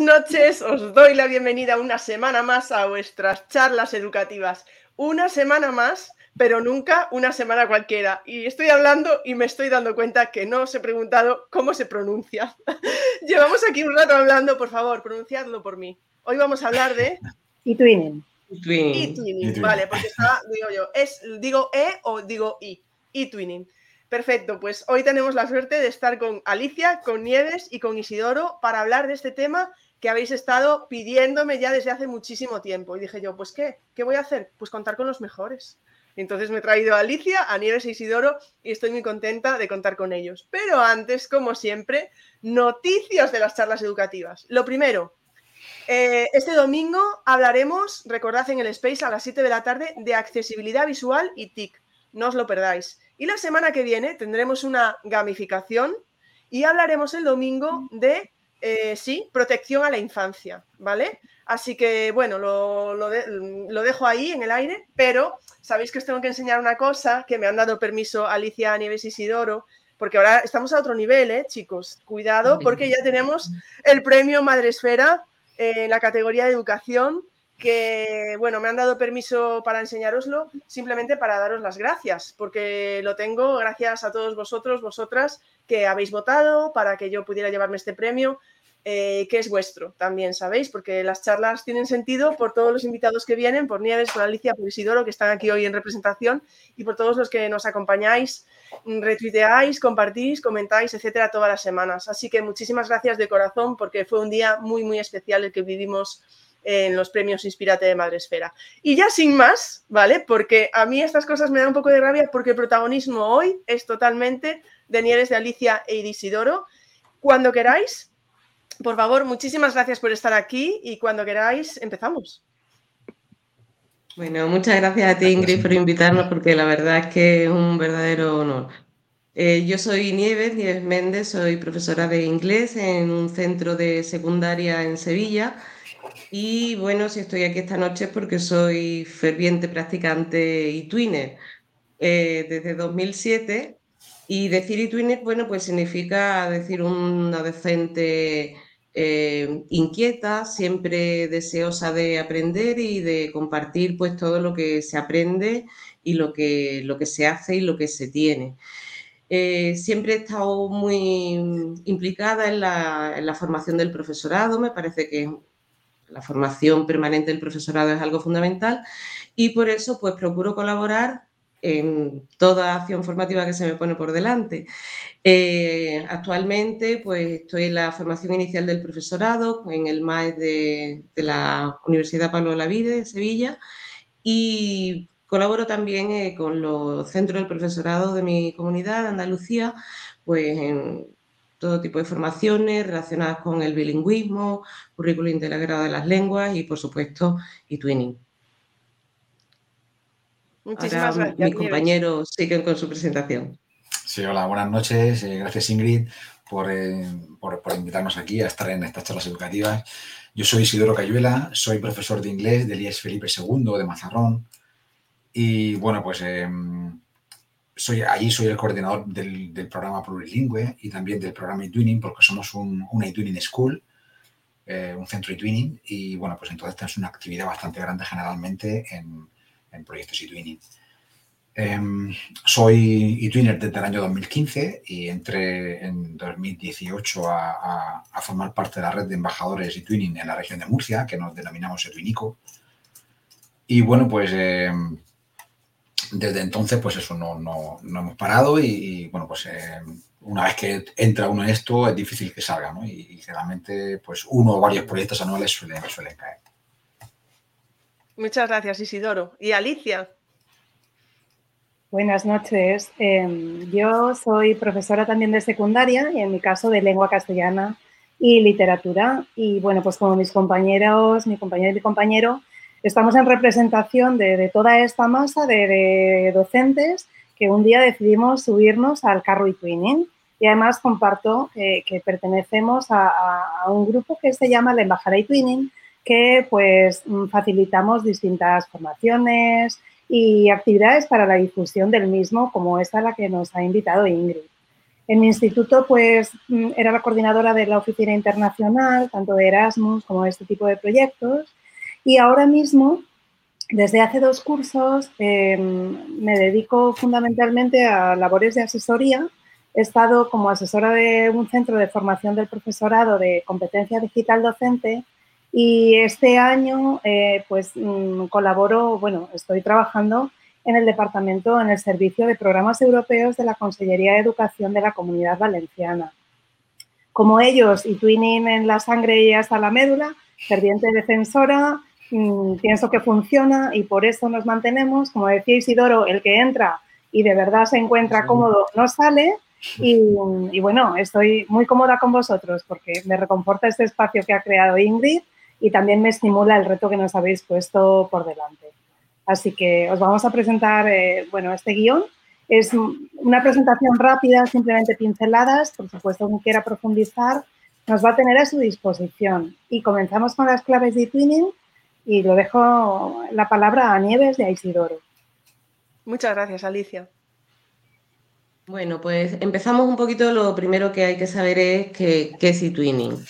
Buenas noches, os doy la bienvenida una semana más a vuestras charlas educativas. Una semana más, pero nunca una semana cualquiera. Y estoy hablando y me estoy dando cuenta que no os he preguntado cómo se pronuncia. Llevamos aquí un rato hablando, por favor, pronunciadlo por mí. Hoy vamos a hablar de... E-twinning. E-twinning, vale, porque está, digo yo, es, digo E o digo I. E-twinning. Perfecto, pues hoy tenemos la suerte de estar con Alicia, con Nieves y con Isidoro para hablar de este tema que habéis estado pidiéndome ya desde hace muchísimo tiempo. Y dije yo, pues ¿qué? ¿Qué voy a hacer? Pues contar con los mejores. Entonces me he traído a Alicia, a Nieves y Isidoro y estoy muy contenta de contar con ellos. Pero antes, como siempre, noticias de las charlas educativas. Lo primero, eh, este domingo hablaremos, recordad en el Space a las 7 de la tarde, de accesibilidad visual y TIC. No os lo perdáis. Y la semana que viene tendremos una gamificación y hablaremos el domingo de, eh, sí, protección a la infancia, ¿vale? Así que, bueno, lo, dejo ahí en el aire, pero sabéis que os tengo que enseñar una cosa que me han dado permiso Alicia, Nieves y Isidoro, porque ahora estamos a otro nivel, ¿eh, chicos? Cuidado, porque ya tenemos el premio Madresfera en la categoría de educación que, bueno, me han dado permiso para enseñároslo, simplemente para daros las gracias, porque lo tengo gracias a todos vosotros, vosotras, que habéis votado para que yo pudiera llevarme este premio, eh, que es vuestro también, ¿sabéis? Porque las charlas tienen sentido por todos los invitados que vienen, por Nieves, por Alicia, por Isidoro, que están aquí hoy en representación, y por todos los que nos acompañáis, retuiteáis, compartís, comentáis, etcétera, todas las semanas. Así que muchísimas gracias de corazón, porque fue un día muy, muy especial el que vivimos en los premios Inspírate de Madresfera. Y ya sin más, ¿vale? Porque a mí estas cosas me dan un poco de rabia porque el protagonismo hoy es totalmente de Nieves, de Alicia e Isidoro. Cuando queráis, por favor, muchísimas gracias por estar aquí y cuando queráis, empezamos. Bueno, muchas gracias a ti, Ingrid, por invitarnos, porque la verdad es que es un verdadero honor. Eh, yo soy Nieves, Nieves Méndez, soy profesora de inglés en un centro de secundaria en Sevilla y bueno, si estoy aquí esta noche es porque soy ferviente practicante y twinner eh, desde 2007. Y decir y twinner, bueno, pues significa decir una decente eh, inquieta, siempre deseosa de aprender y de compartir pues todo lo que se aprende y lo que, lo que se hace y lo que se tiene. Eh, siempre he estado muy implicada en la, en la, formación del profesorado, me parece que la formación permanente del profesorado es algo fundamental y por eso pues procuro colaborar en toda acción formativa que se me pone por delante. Eh, actualmente pues estoy en la formación inicial del profesorado en el MAE de, la Universidad Pablo Lavide de Sevilla y colaboro también eh, con los centros del profesorado de mi comunidad, Andalucía, pues en todo tipo de formaciones relacionadas con el bilingüismo, currículo integrado de las lenguas y, por supuesto, y twinning. Muchísimas gracias. Mis compañeros siguen con su presentación. Sí, hola, buenas noches. Eh, gracias, Ingrid, eh, por, por, invitarnos aquí a estar en estas charlas educativas. Yo soy Isidoro Cayuela, soy profesor de inglés del IES Felipe II de Mazarrón. Y bueno, pues em, soy, allí soy el coordinador del, programa plurilingüe y también del programa eTwinning, porque somos un, una eTwinning School, eh, un centro eTwinning, y bueno, pues entonces tenemos una actividad bastante grande generalmente en, proyectos eTwinning. Em, soy eTwinner desde el año 2015 y entré en 2018 a, a, formar parte de la red de embajadores eTwinning en la región de Murcia, que nos denominamos eTwinico. Y bueno, pues... Em, desde entonces, pues eso, no, no, no hemos parado y, bueno, pues eh, una vez que entra uno en esto es difícil que salga, ¿no? Y, generalmente, pues uno o varios proyectos anuales suelen, suelen caer. Muchas gracias, Isidoro. ¿Y Alicia? Buenas noches. Em, yo soy profesora también de secundaria y en mi caso de lengua castellana y literatura. Y bueno, pues como mis compañeros, mi compañero y mi compañero, estamos en representación de, toda esta masa de, docentes que un día decidimos subirnos al carro y twinning. Y además comparto que pertenecemos a, un grupo que se llama la Embajada y Twinning, que pues facilitamos distintas formaciones y actividades para la difusión del mismo, como esta a la que nos ha invitado Ingrid. En mi instituto, pues, mm, era la coordinadora de la oficina internacional, tanto de Erasmus como de este tipo de proyectos. Y ahora mismo, desde hace dos cursos, em, me dedico fundamentalmente a labores de asesoría. He estado como asesora de un centro de formación del profesorado de competencia digital docente y este año, eh, pues, mm, colaboro, bueno, estoy trabajando en el departamento, en el servicio de programas europeos de la Consellería de Educación de la Comunidad Valenciana. Como ellos y Twinning en la sangre y hasta la médula, ferviente defensora, mm, pienso que funciona y por eso nos mantenemos. Como decía Isidoro, el que entra y de verdad se encuentra cómodo no sale. Y, y, bueno, estoy muy cómoda con vosotros porque me reconforta este espacio que ha creado Ingrid y también me estimula el reto que nos habéis puesto por delante. Así que os vamos a presentar, eh, bueno, este guion. Es una presentación rápida, simplemente pinceladas. Por supuesto, quien quiera profundizar nos va a tener a su disposición. Y comenzamos con las claves de Twinning y lo dejo la palabra a Nieves de Isidoro. Muchas gracias, Alicia. Bueno, pues empezamos un poquito. Lo primero que hay que saber es qué es eTwinning.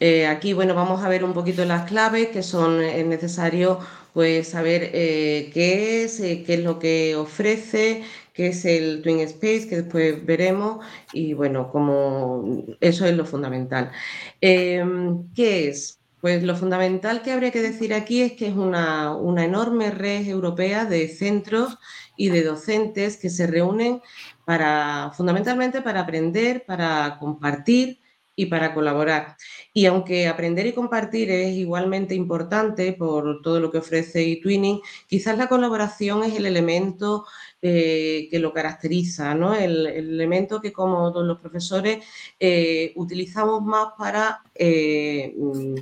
Eh, aquí, bueno, vamos a ver un poquito las claves que son eh, necesarios pues saber eh, qué es, qué es lo que ofrece, qué es el Twin Space, que después veremos, y bueno, como eso es lo fundamental. ¿Qué es? Pues lo fundamental que habría que decir aquí es que es una, una enorme red europea de centros y de docentes que se reúnen para, fundamentalmente para aprender, para compartir y para colaborar. Y aunque aprender y compartir es igualmente importante por todo lo que ofrece eTwinning, quizás la colaboración es el elemento eh, que lo caracteriza, ¿no? El, elemento que como todos los profesores eh, utilizamos más para eh, mm,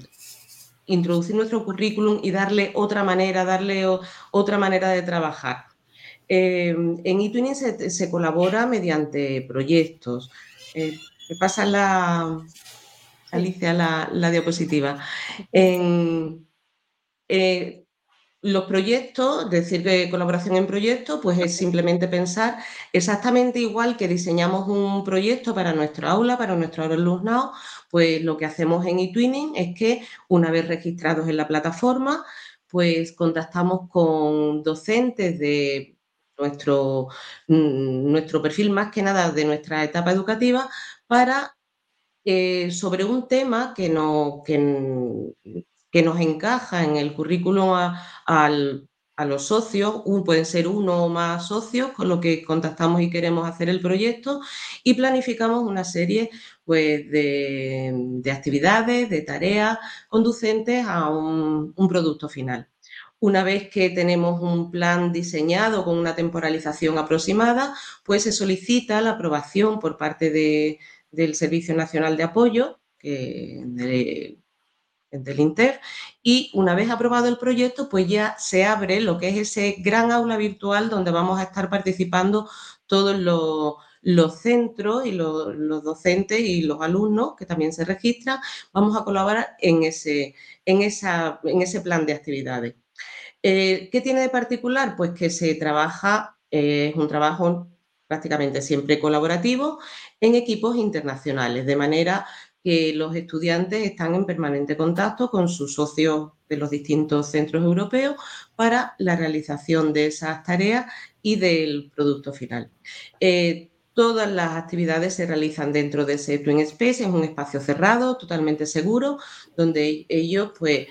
introducir nuestro currículum y darle otra manera, darle otra manera de trabajar. en eTwinning se, se, colabora mediante proyectos. Me pasa la, Alicia, la, diapositiva. Eh, los proyectos, decir que colaboración en proyectos, pues es simplemente pensar exactamente igual que diseñamos un proyecto para nuestro aula, para nuestro alumnado, pues lo que hacemos en eTwinning es que una vez registrados en la plataforma, pues contactamos con docentes de nuestro, mm, nuestro perfil más que nada de nuestra etapa educativa para, eh, sobre un tema que, no, que, nos encaja en el currículum a, los socios, pueden ser uno o más socios con lo que contactamos y queremos hacer el proyecto y planificamos una serie pues, de, actividades, de tareas conducentes a un producto final. Una vez que tenemos un plan diseñado con una temporalización aproximada, pues se solicita la aprobación por parte del Servicio Nacional de Apoyo, del INTER, y una vez aprobado el proyecto, pues ya se abre lo que es ese gran aula virtual donde vamos a estar participando todos los, centros y los, docentes y los alumnos que también se registran, vamos a colaborar en ese, en ese plan de actividades. Eh, ¿Qué tiene de particular? Pues que se trabaja, eh, es un trabajo prácticamente siempre colaborativo en equipos internacionales, de manera que los estudiantes están en permanente contacto con sus socios de los distintos centros europeos para la realización de esas tareas y del producto final. Eh, todas las actividades se realizan dentro de ese Twin Space, es un espacio cerrado, totalmente seguro, donde ellos pues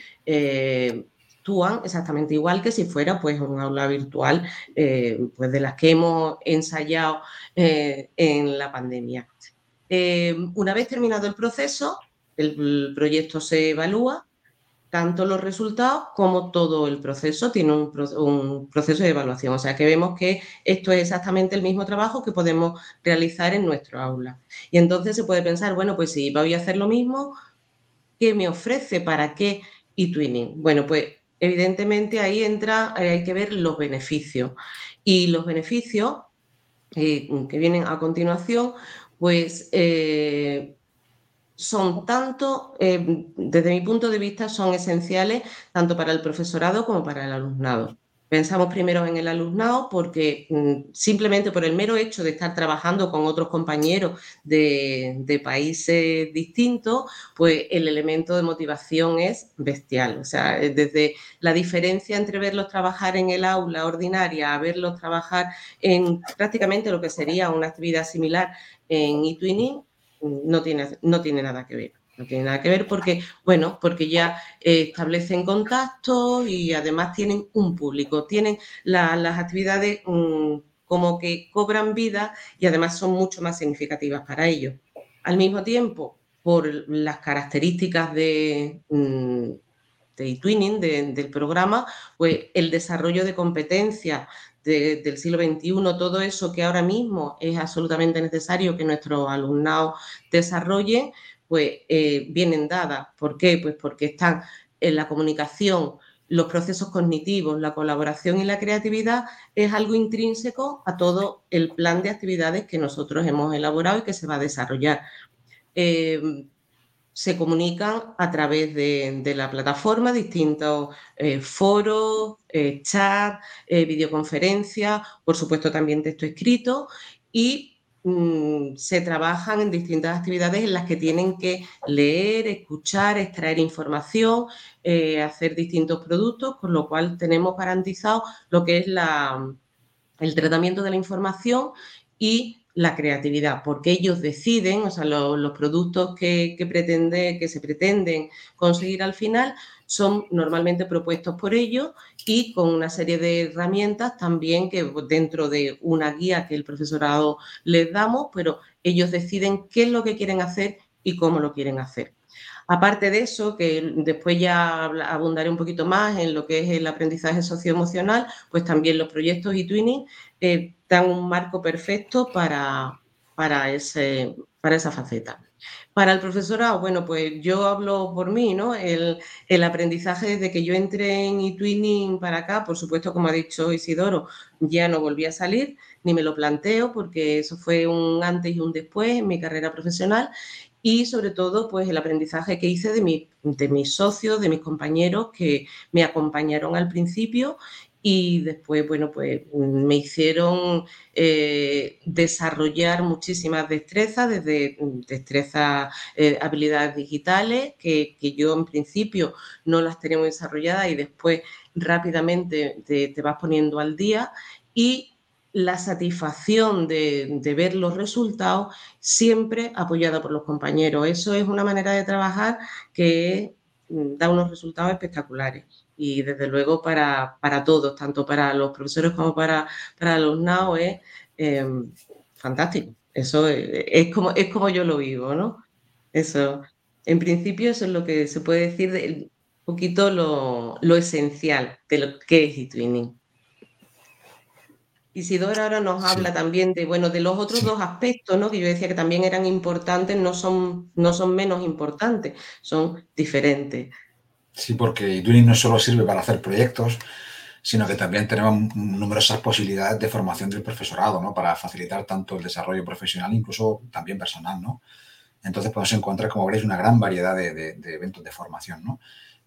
actúan exactamente igual que si fuera pues un aula virtual eh, pues de las que hemos ensayado eh, en la pandemia. Eh, una vez terminado el proceso, el, proyecto se evalúa, tanto los resultados como todo el proceso tiene un, proceso de evaluación. O sea que vemos que esto es exactamente el mismo trabajo que podemos realizar en nuestro aula. Y entonces se puede pensar, bueno, pues si voy a hacer lo mismo, ¿qué me ofrece? ¿Para qué? y Twinning. Bueno, pues evidentemente ahí entra, eh, hay que ver los beneficios. Y los beneficios eh, que vienen a continuación, pues eh, son tanto, desde mi punto de vista, son esenciales tanto para el profesorado como para el alumnado. Pensamos primero en el alumnado porque mm, simplemente por el mero hecho de estar trabajando con otros compañeros de, países distintos, pues el elemento de motivación es bestial. O sea, desde la diferencia entre verlos trabajar en el aula ordinaria a verlos trabajar en prácticamente lo que sería una actividad similar en eTwinning, tiene, no tiene nada que ver. No tiene nada que ver porque, bueno, porque ya eh, establecen contactos y además tienen un público, tienen las actividades mm, como que cobran vida y además son mucho más significativas para ellos. Al mismo tiempo, por las características de, mm, de twinning del programa, pues el desarrollo de competencias del siglo XXI, todo eso que ahora mismo es absolutamente necesario que nuestros alumnados desarrollen, pues eh, vienen dadas. ¿Por qué? Pues porque están en la comunicación, los procesos cognitivos, la colaboración y la creatividad es algo intrínseco a todo el plan de actividades que nosotros hemos elaborado y que se va a desarrollar. Eh, se comunican a través de, la plataforma, distintos eh, foros, chat, videoconferencias, por supuesto también texto escrito y Mm, se trabajan en distintas actividades en las que tienen que leer, escuchar, extraer información, eh, hacer distintos productos, con lo cual tenemos garantizado lo que es el tratamiento de la información y la creatividad, porque ellos deciden, o sea, los productos que, pretende, que se pretenden conseguir al final son normalmente propuestos por ellos y con una serie de herramientas también que dentro de una guía que el profesorado les damos, pero ellos deciden qué es lo que quieren hacer y cómo lo quieren hacer. Aparte de eso, que después ya abundaré un poquito más en lo que es el aprendizaje socioemocional, pues también los proyectos y twinning eh, dan un marco perfecto para, para, ese, para esa faceta. Para el profesorado, bueno, pues yo hablo por mí, ¿no? El, aprendizaje desde que yo entré en eTwinning para acá, por supuesto, como ha dicho Isidoro, ya no volví a salir, ni me lo planteo, porque eso fue un antes y un después en mi carrera profesional. Y sobre todo, pues el aprendizaje que hice de, mi, de mis socios, de mis compañeros que me acompañaron al principio y después, bueno, pues me hicieron eh, desarrollar muchísimas destrezas, desde destrezas, eh, habilidades digitales, que, yo en principio no las tenemos desarrolladas y después rápidamente te, vas poniendo al día y la satisfacción de, de, ver los resultados siempre apoyada por los compañeros. Eso es una manera de trabajar que mm, da unos resultados espectaculares y desde luego para, todos, tanto para los profesores como para, para los alumnados, es em, fantástico. Eso es, como, es como yo lo vivo, ¿no? Eso, en principio, eso es lo que se puede decir de un poquito lo, esencial de lo que es eTwinning. Isidora ahora nos habla también de, bueno, de los otros dos aspectos, ¿no? Que yo decía que también eran importantes, no son, no son menos importantes, son diferentes. Sí, porque Turing no solo sirve para hacer proyectos, sino que también tenemos numerosas posibilidades de formación del profesorado, ¿no? Para facilitar tanto el desarrollo profesional, incluso también personal, ¿no? Entonces podemos encontrar, como veréis, una gran variedad de, eventos de formación, ¿no?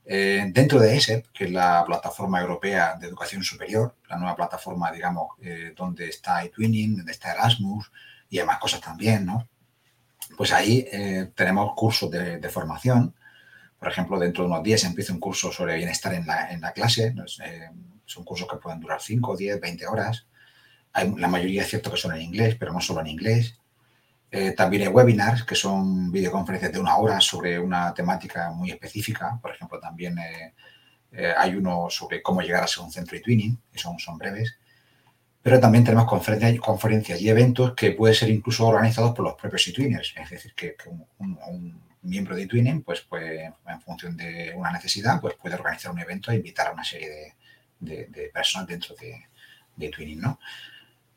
Eh, dentro de ESEP, que es la plataforma europea de educación superior, la nueva plataforma, digamos, eh, donde está eTwinning, donde está Erasmus y demás cosas también, ¿no? Pues ahí eh, tenemos cursos de formación por ejemplo, dentro de unos días empieza un curso sobre bienestar en la, en la clase. Eh, son cursos que pueden durar 5, 10, 20 horas. Hay, la mayoría es cierto que son en inglés, pero no solo en inglés. Eh, también hay webinars, que son videoconferencias de una hora sobre una temática muy específica. Por ejemplo, también eh, hay uno sobre cómo llegar a ser un centro de twinning, que son, son breves. Pero también tenemos conferencias, conferencias y eventos que pueden ser incluso organizados por los propios e-twinners. Es decir, que, un miembro de Twinning, pues, pues en función de una necesidad, pues puede organizar un evento e invitar a una serie de, personas dentro de, de, Twinning, ¿no?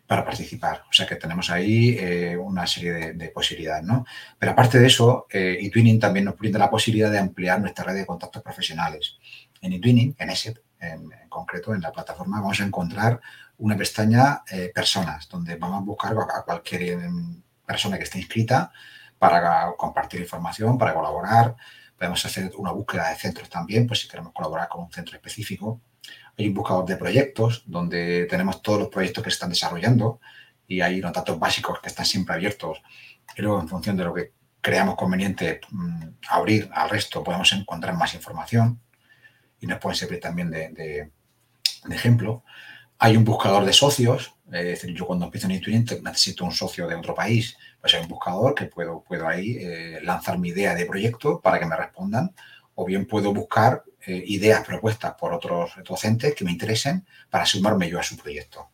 Para participar. O sea que tenemos ahí eh, una serie de, posibilidades, ¿no? Pero aparte de eso, eh, eTwinning también nos brinda la posibilidad de ampliar nuestra red de contactos profesionales. En eTwinning, en ESET en, concreto, en la plataforma, vamos a encontrar una pestaña eh, personas, donde vamos a buscar a cualquier em, persona que esté inscrita para compartir información, para colaborar. Podemos hacer una búsqueda de centros también, pues si queremos colaborar con un centro específico. Hay un buscador de proyectos donde tenemos todos los proyectos que se están desarrollando y hay unos datos básicos que están siempre abiertos. Y luego, en función de lo que creamos conveniente mm, abrir al resto, podemos encontrar más información y nos pueden servir también de, ejemplo. Hay un buscador de socios, es decir, yo cuando empiezo en eTwinning necesito un socio de otro país, pues hay un buscador que puedo, puedo ahí eh, lanzar mi idea de proyecto para que me respondan o bien puedo buscar eh, ideas propuestas por otros docentes que me interesen para sumarme yo a su proyecto.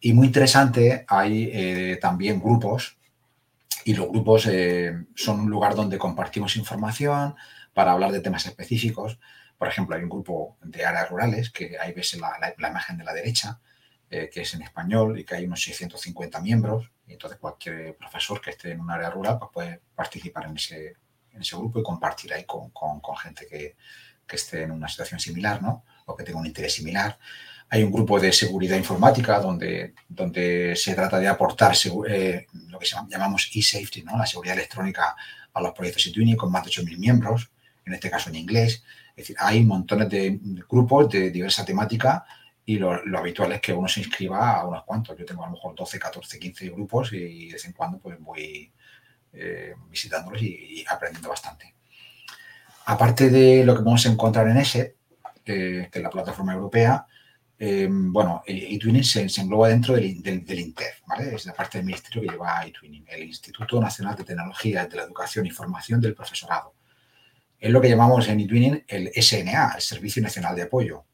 Y muy interesante, hay eh, también grupos y los grupos son un lugar donde compartimos información para hablar de temas específicos. Por ejemplo, hay un grupo de áreas rurales, que ahí ves la, la, imagen de la derecha, que es en español y que hay unos 650 miembros. Y entonces cualquier profesor que esté en un área rural pues puede participar en ese, en ese grupo y compartir ahí con, gente que, esté en una situación similar, ¿no? O que tenga un interés similar. Hay un grupo de seguridad informática donde, donde se trata de aportar eh, lo que llamamos e-safety, ¿no? La seguridad electrónica a los proyectos eTwinning con más de 8.000 miembros, en este caso en inglés. Es decir, hay montones de grupos de diversa temática y lo, habitual es que uno se inscriba a unos cuantos. Yo tengo a lo mejor 12, 14, 15 grupos y de vez en cuando pues voy eh, visitándolos y, aprendiendo bastante. Aparte de lo que podemos encontrar en ese, que es la plataforma europea, eh, bueno, eTwinning se, engloba dentro del, del, INTER, ¿vale? Es la parte del ministerio que lleva eTwinning, el Instituto Nacional de Tecnología de la Educación y Formación del Profesorado. Es lo que llamamos en eTwinning el SNA, el Servicio Nacional de Apoyo.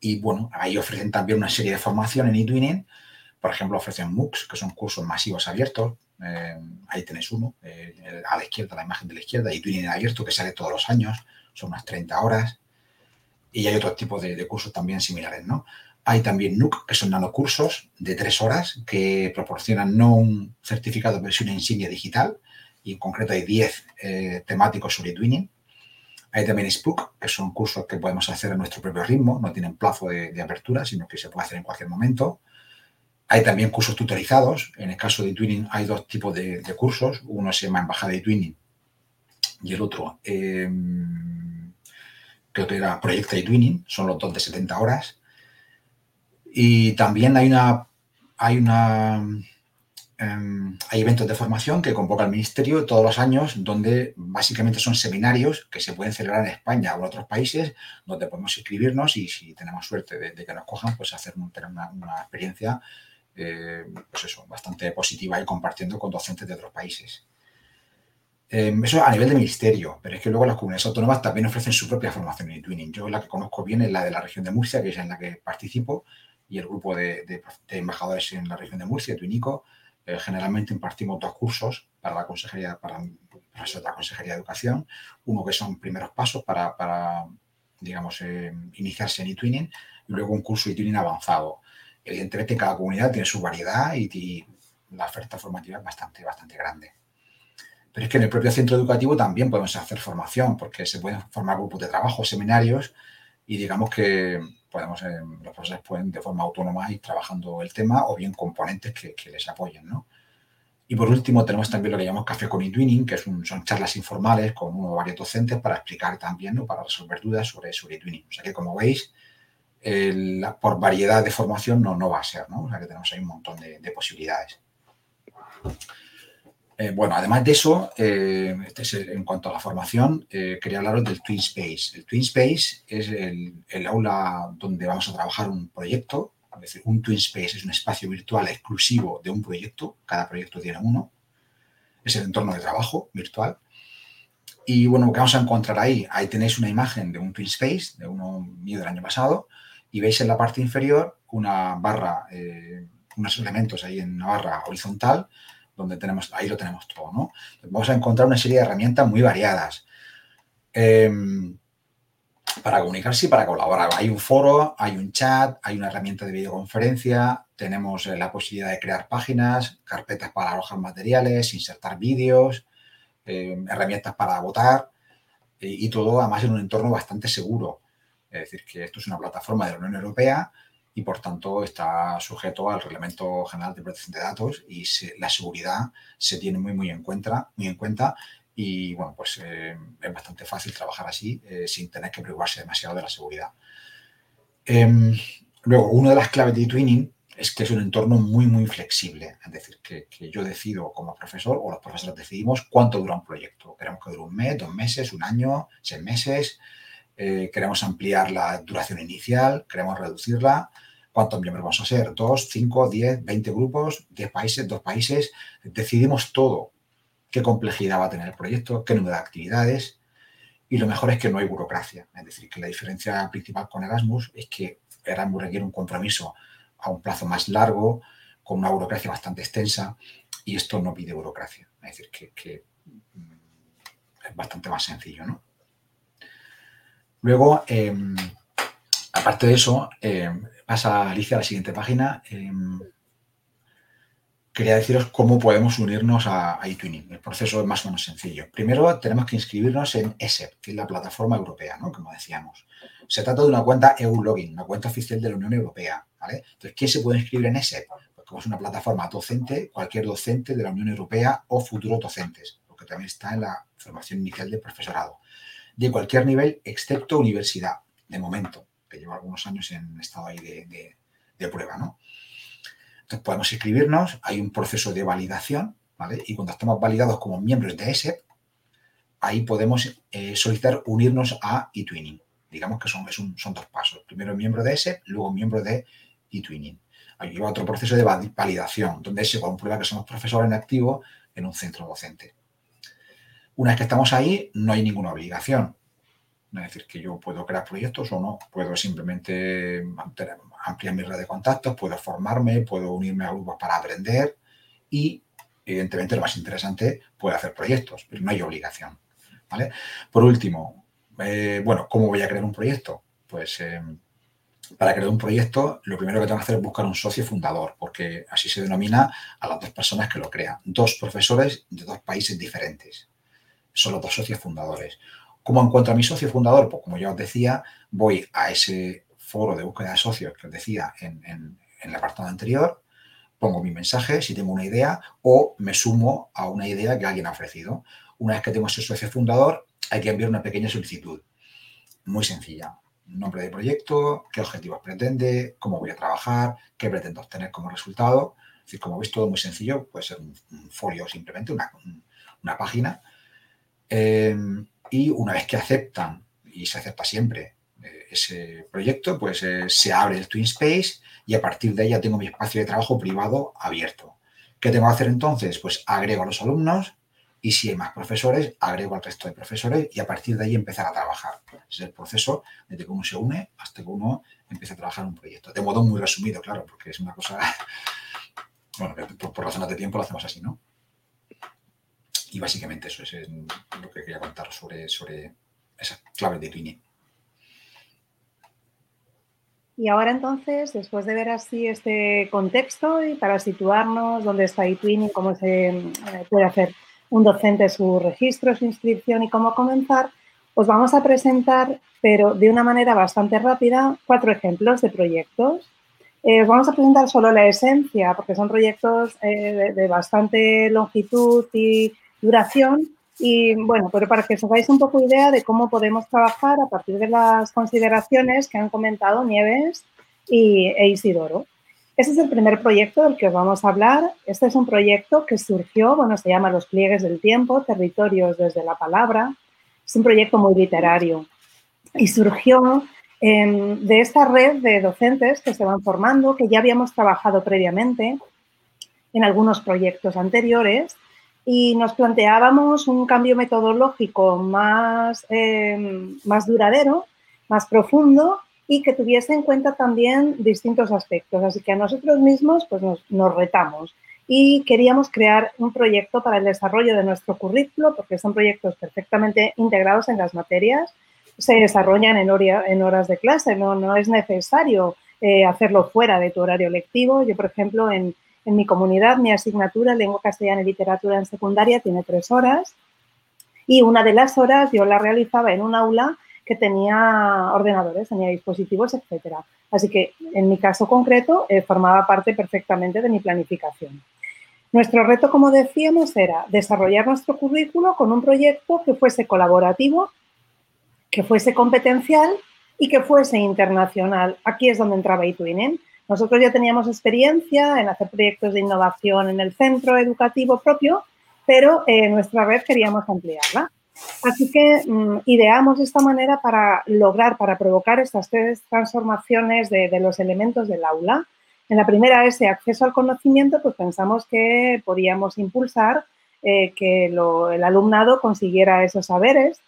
Y bueno, ahí ofrecen también una serie de formación en eTwinning. Por ejemplo, ofrecen MOOCs, que son cursos masivos abiertos, eh, ahí tenéis uno, eh, a la izquierda, la imagen de la izquierda, y Twinning abierto que sale todos los años, son unas 30 horas. Y hay otro tipo de, cursos también similares, ¿no? Hay también NUC, que son nanocursos de tres horas que proporcionan no un certificado, pero sí una insignia digital. Y en concreto hay 10 eh, temáticos sobre Twinning. Hay también Spook, que son cursos que podemos hacer a nuestro propio ritmo, no tienen plazo de, apertura, sino que se puede hacer en cualquier momento. Hay también cursos tutorizados. En el caso de Twinning hay dos tipos de, cursos. Uno se llama Embajada de Twinning y el otro, eh, que era Proyecta de Twinning. Son los dos de 70 horas. Y también hay una, hay una, em, hay eventos de formación que convoca el Ministerio todos los años, donde básicamente son seminarios que se pueden celebrar en España o en otros países, donde podemos inscribirnos y si tenemos suerte de, que nos cojan, pues hacer tener una, experiencia eh, pues eso, bastante positiva y compartiendo con docentes de otros países. Eh, eso a nivel de ministerio, pero es que luego las comunidades autónomas también ofrecen su propia formación en Twinning. Yo la que conozco bien es la de la región de Murcia, que es en la que participo, y el grupo de, embajadores en la región de Murcia, Twinico, eh, generalmente impartimos dos cursos para la consejería, para, la consejería de educación, uno que son primeros pasos para, digamos, iniciarse en eTwinning, y luego un curso eTwinning avanzado evidentemente cada comunidad tiene su variedad y, la oferta formativa es bastante, bastante grande. Pero es que en el propio centro educativo también podemos hacer formación, porque se pueden formar grupos de trabajo, seminarios, y digamos que podemos, eh, los profesores pueden de forma autónoma ir trabajando el tema o bien componentes que, les apoyen, ¿no? Y por último tenemos también lo que llamamos café con Twinning, que son charlas informales con uno o varios docentes para explicar también o para resolver dudas sobre, sobre Twinning. O sea que como veis, por variedad de formación no, no va a ser, ¿no? O sea que tenemos ahí un montón de, posibilidades. Eh, bueno, además de eso, eh, este en cuanto a la formación, eh, quería hablaros del Twin Space. El Twin Space es el, aula donde vamos a trabajar un proyecto. Es un Twin Space es un espacio virtual exclusivo de un proyecto. Cada proyecto tiene uno. Es el entorno de trabajo virtual. Y bueno, ¿qué vamos a encontrar ahí? Ahí tenéis una imagen de un Twin Space, de uno mío del año pasado, y veis en la parte inferior una barra, eh, unos elementos ahí en una barra horizontal, donde tenemos, ahí lo tenemos todo, ¿no? Vamos a encontrar una serie de herramientas muy variadas. Em, para comunicarse y para colaborar. Hay un foro, hay un chat, hay una herramienta de videoconferencia, tenemos eh, la posibilidad de crear páginas, carpetas para alojar materiales, insertar vídeos, em, herramientas para votar y todo además en un entorno bastante seguro. Es decir, que esto es una plataforma de la Unión Europea y por tanto está sujeto al Reglamento General de Protección de Datos y la seguridad se tiene muy, muy en cuenta, muy en cuenta y bueno, pues eh, es bastante fácil trabajar así eh, sin tener que preocuparse demasiado de la seguridad. Em, luego, una de las claves de eTwinning es que es un entorno muy, muy flexible. Es decir, que, yo decido como profesor o los profesores decidimos cuánto dura un proyecto. Queremos que dure un mes, dos meses, un año, seis meses. Eh, queremos ampliar la duración inicial, queremos reducirla. ¿Cuántos miembros vamos a ser? ¿Dos, cinco, diez, veinte grupos? ¿Diez países? ¿Dos países? Decidimos todo. ¿Qué complejidad va a tener el proyecto? ¿Qué número de actividades? Y lo mejor es que no hay burocracia. Es decir, que la diferencia principal con Erasmus es que Erasmus requiere un compromiso a un plazo más largo, con una burocracia bastante extensa, y esto no pide burocracia. Es decir, que, mm, es bastante más sencillo, ¿no? Luego, em, aparte de eso, em, pasa Alicia a la siguiente página. Em, quería deciros cómo podemos unirnos a, a. El proceso es más o menos sencillo. Primero, tenemos que inscribirnos en ESEP, que es la plataforma europea, ¿no? Como decíamos. Se trata de una cuenta EU-Login, una cuenta oficial de la Unión Europea. Entonces, ¿quién se puede inscribir en ESEP? Pues como es una plataforma docente, cualquier docente de la Unión Europea o futuros docentes, porque también está en la formación inicial de profesorado, de cualquier nivel excepto universidad, de momento, que lleva algunos años en estado ahí de, prueba, ¿no? Entonces podemos inscribirnos, hay un proceso de validación, ¿vale? Y cuando estamos validados como miembros de ESEP, ahí podemos eh, solicitar unirnos a eTwinning. Digamos que son, son dos pasos. Primero miembro de ESEP, luego miembro de eTwinning. Hay otro proceso de validación, donde se comprueba que somos profesores en activo en un centro docente. Una vez que estamos ahí, no hay ninguna obligación. Es decir, que yo puedo crear proyectos o no, puedo simplemente ampliar mi red de contactos, puedo formarme, puedo unirme a grupos para aprender y, evidentemente, lo más interesante, puedo hacer proyectos, pero no hay obligación. ¿vale? Por último, eh, bueno, ¿cómo voy a crear un proyecto? Pues em, para crear un proyecto, lo primero que tengo que hacer es buscar un socio fundador, porque así se denomina a las dos personas que lo crean. Dos profesores de dos países diferentes. Son los dos socios fundadores. ¿Cómo encuentro a mi socio fundador? Pues como ya os decía, voy a ese foro de búsqueda de socios que os decía en, en el apartado anterior, pongo mi mensaje si tengo una idea o me sumo a una idea que alguien ha ofrecido. Una vez que tengo ese socio fundador, hay que enviar una pequeña solicitud. Muy sencilla nombre de proyecto, qué objetivos pretende, cómo voy a trabajar, qué pretendo obtener como resultado. Es decir, como veis, todo muy sencillo, puede ser un, folio simplemente, una, página. Em, y una vez que aceptan, y se acepta siempre eh, ese proyecto, pues eh, se abre el TwinSpace y a partir de ahí ya tengo mi espacio de trabajo privado abierto. ¿Qué tengo que hacer entonces? Pues agrego a los alumnos, y si hay más profesores, agrego al resto de profesores y a partir de ahí empezar a trabajar. Es el proceso desde que uno se une hasta que uno empieza a trabajar un proyecto. De modo muy resumido, claro, porque es una cosa, bueno, por, razones de tiempo lo hacemos así, ¿no? Y básicamente eso es lo que quería contar sobre, sobre esas claves de Twinning. Y ahora entonces, después de ver así este contexto y para situarnos dónde está eTwinning, cómo se eh, puede hacer un docente su registro, su inscripción y cómo comenzar, os vamos a presentar, pero de una manera bastante rápida, cuatro ejemplos de proyectos. Eh, os vamos a presentar solo la esencia, porque son proyectos eh, de, bastante longitud y duración. Y bueno, pero para que os hagáis un poco idea de cómo podemos trabajar a partir de las consideraciones que han comentado Nieves y, e Isidoro. Este es el primer proyecto del que os vamos a hablar. Este es un proyecto que surgió, bueno, se llama Los pliegues del tiempo, territorios desde la palabra. Es un proyecto muy literario y surgió em, de esta red de docentes que se van formando, que ya habíamos trabajado previamente en algunos proyectos anteriores y nos planteábamos un cambio metodológico más, em, más duradero, más profundo y que tuviese en cuenta también distintos aspectos. Así que a nosotros mismos pues nos, retamos y queríamos crear un proyecto para el desarrollo de nuestro currículo, porque son proyectos perfectamente integrados en las materias, se desarrollan en, en horas de clase, no, no es necesario eh, hacerlo fuera de tu horario lectivo. Yo, por ejemplo, en, en mi comunidad, mi asignatura, lengua castellana y literatura en secundaria, tiene tres horas y una de las horas yo la realizaba en un aula que tenía ordenadores, tenía dispositivos, etcétera. Así que en mi caso concreto eh, formaba parte perfectamente de mi planificación. Nuestro reto, como decíamos, era desarrollar nuestro currículo con un proyecto que fuese colaborativo, que fuese competencial y que fuese internacional. Aquí es donde entraba eTwinning. Nosotros ya teníamos experiencia en hacer proyectos de innovación en el centro educativo propio, pero eh, nuestra red queríamos ampliarla. Así que mm, ideamos de esta manera para lograr, para provocar estas tres transformaciones de, los elementos del aula. En la primera, ese acceso al conocimiento, pues pensamos que podíamos impulsar eh, que el alumnado consiguiera esos saberes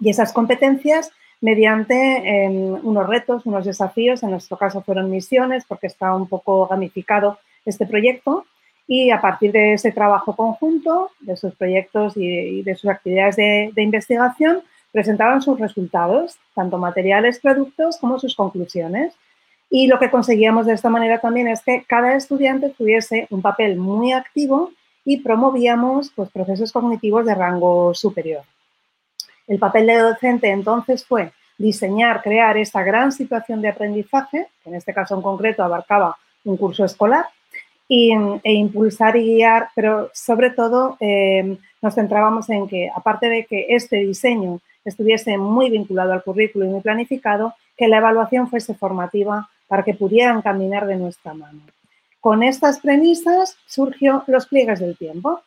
y esas competencias mediante em, unos retos, unos desafíos, en nuestro caso fueron misiones porque está un poco gamificado este proyecto y a partir de ese trabajo conjunto, de sus proyectos y, de sus actividades de, investigación, presentaban sus resultados, tanto materiales, productos, como sus conclusiones. Y lo que conseguíamos de esta manera también es que cada estudiante tuviese un papel muy activo y promovíamos pues, procesos cognitivos de rango superior. El papel de docente entonces fue diseñar, crear esta gran situación de aprendizaje, que en este caso en concreto abarcaba un curso escolar, e impulsar y guiar, pero sobre todo eh, nos centrábamos en que, aparte de que este diseño estuviese muy vinculado al currículo y muy planificado, que la evaluación fuese formativa para que pudieran caminar de nuestra mano. Con estas premisas surgió los pliegues del tiempo.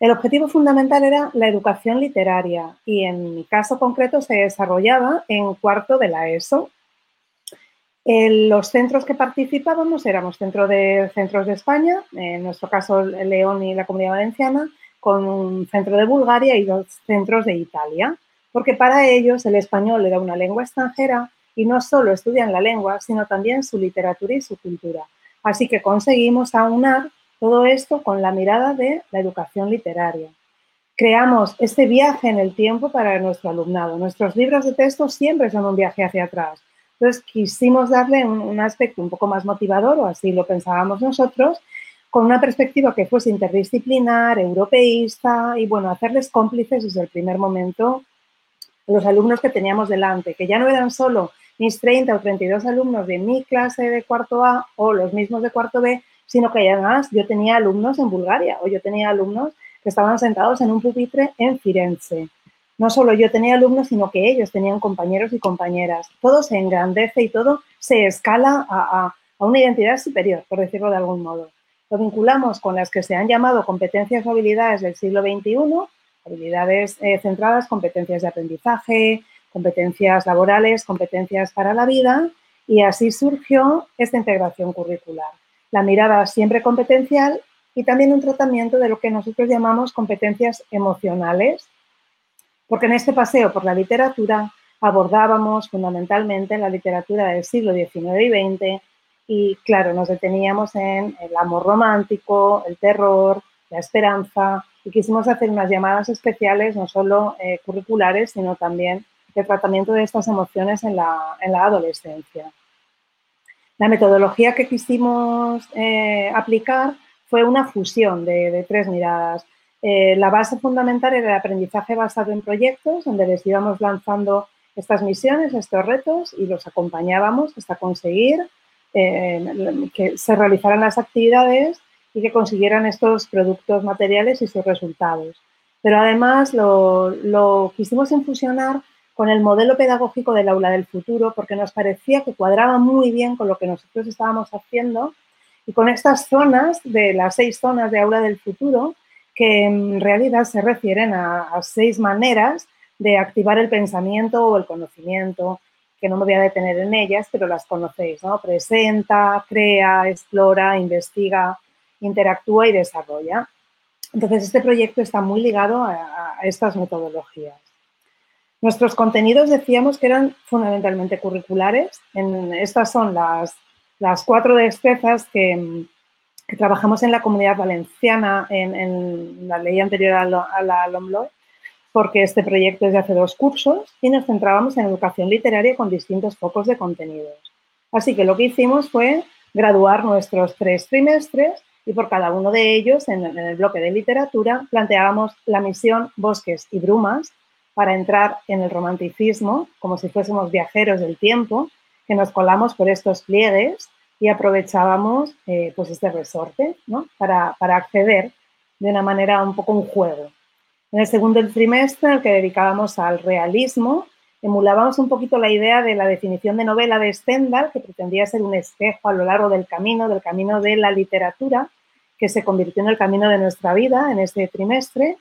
El objetivo fundamental era la educación literaria y en mi caso concreto se desarrollaba en cuarto de la ESO, los centros que participábamos éramos centro de, centros de España, en nuestro caso León y la Comunidad Valenciana, con un centro de Bulgaria y dos centros de Italia, porque para ellos el español era una lengua extranjera y no solo estudian la lengua, sino también su literatura y su cultura. Así que conseguimos aunar todo esto con la mirada de la educación literaria. Creamos este viaje en el tiempo para nuestro alumnado. Nuestros libros de texto siempre son un viaje hacia atrás entonces quisimos darle un, aspecto un poco más motivador, o así lo pensábamos nosotros, con una perspectiva que fuese interdisciplinar, europeísta y, bueno, hacerles cómplices desde el primer momento los alumnos que teníamos delante, que ya no eran solo mis 30 o 32 alumnos de mi clase de cuarto A o los mismos de cuarto B, sino que además yo tenía alumnos en Bulgaria o yo tenía alumnos que estaban sentados en un pupitre en Firenze no solo yo tenía alumnos, sino que ellos tenían compañeros y compañeras. Todo se engrandece y todo se escala a, una identidad superior, por decirlo de algún modo. Lo vinculamos con las que se han llamado competencias o habilidades del siglo XXI, habilidades eh, centradas, competencias de aprendizaje, competencias laborales, competencias para la vida, y así surgió esta integración curricular. La mirada siempre competencial y también un tratamiento de lo que nosotros llamamos competencias emocionales, porque en este paseo por la literatura abordábamos fundamentalmente la literatura del siglo XIX y XX y, claro, nos deteníamos en el amor romántico, el terror, la esperanza y quisimos hacer unas llamadas especiales, no solo eh, curriculares, sino también de tratamiento de estas emociones en la, adolescencia. La metodología que quisimos eh, aplicar fue una fusión de tres miradas. Eh, la base fundamental era el aprendizaje basado en proyectos, donde les íbamos lanzando estas misiones, estos retos y los acompañábamos hasta conseguir eh, que se realizaran las actividades y que consiguieran estos productos materiales y sus resultados. Pero además lo, lo quisimos infusionar con el modelo pedagógico del aula del futuro porque nos parecía que cuadraba muy bien con lo que nosotros estábamos haciendo y con estas zonas de las seis zonas de aula del futuro que en realidad se refieren a, seis maneras de activar el pensamiento o el conocimiento, que no me voy a detener en ellas, pero las conocéis, ¿no? Presenta, crea, explora, investiga, interactúa y desarrolla. Entonces, este proyecto está muy ligado a, estas metodologías. Nuestros contenidos decíamos que eran fundamentalmente curriculares. En, estas son las, cuatro destrezas que, que trabajamos en la comunidad valenciana en, la ley anterior a, la LOMLOE, porque este proyecto es de hace dos cursos y nos centrábamos en educación literaria con distintos focos de contenidos. Así que lo que hicimos fue graduar nuestros tres trimestres y por cada uno de ellos, en el bloque de literatura, planteábamos la misión Bosques y Brumas para entrar en el romanticismo, como si fuésemos viajeros del tiempo, que nos colamos por estos pliegues y aprovechábamos eh, pues este resorte ¿no? para, para, acceder de una manera un poco un juego. En el segundo trimestre, el que dedicábamos al realismo, emulábamos un poquito la idea de la definición de novela de Stendhal, que pretendía ser un espejo a lo largo del camino, del camino de la literatura, que se convirtió en el camino de nuestra vida en este trimestre.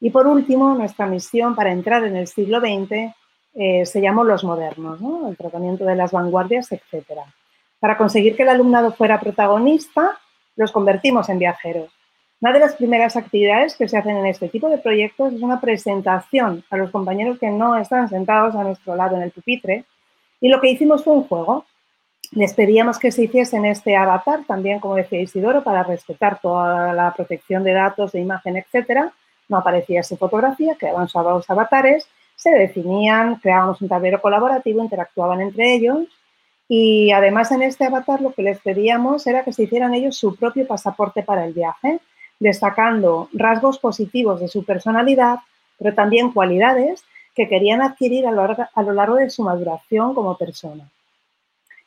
Y por último, nuestra misión para entrar en el siglo XX eh, se llamó Los Modernos, el tratamiento de las vanguardias, etc. Para conseguir que el alumnado fuera protagonista, los convertimos en viajeros. Una de las primeras actividades que se hacen en este tipo de proyectos es una presentación a los compañeros que no están sentados a nuestro lado en el pupitre. Y lo que hicimos fue un juego. Les pedíamos que se hiciesen este avatar, también como decía Isidoro, para respetar toda la protección de datos, de imagen, etcétera. No aparecía su fotografía, creaban sus avatares, se definían, creábamos un tablero colaborativo, interactuaban entre ellos y además en este avatar lo que les pedíamos era que se hicieran ellos su propio pasaporte para el viaje, destacando rasgos positivos de su personalidad, pero también cualidades que querían adquirir a lo, largo, de su maduración como persona.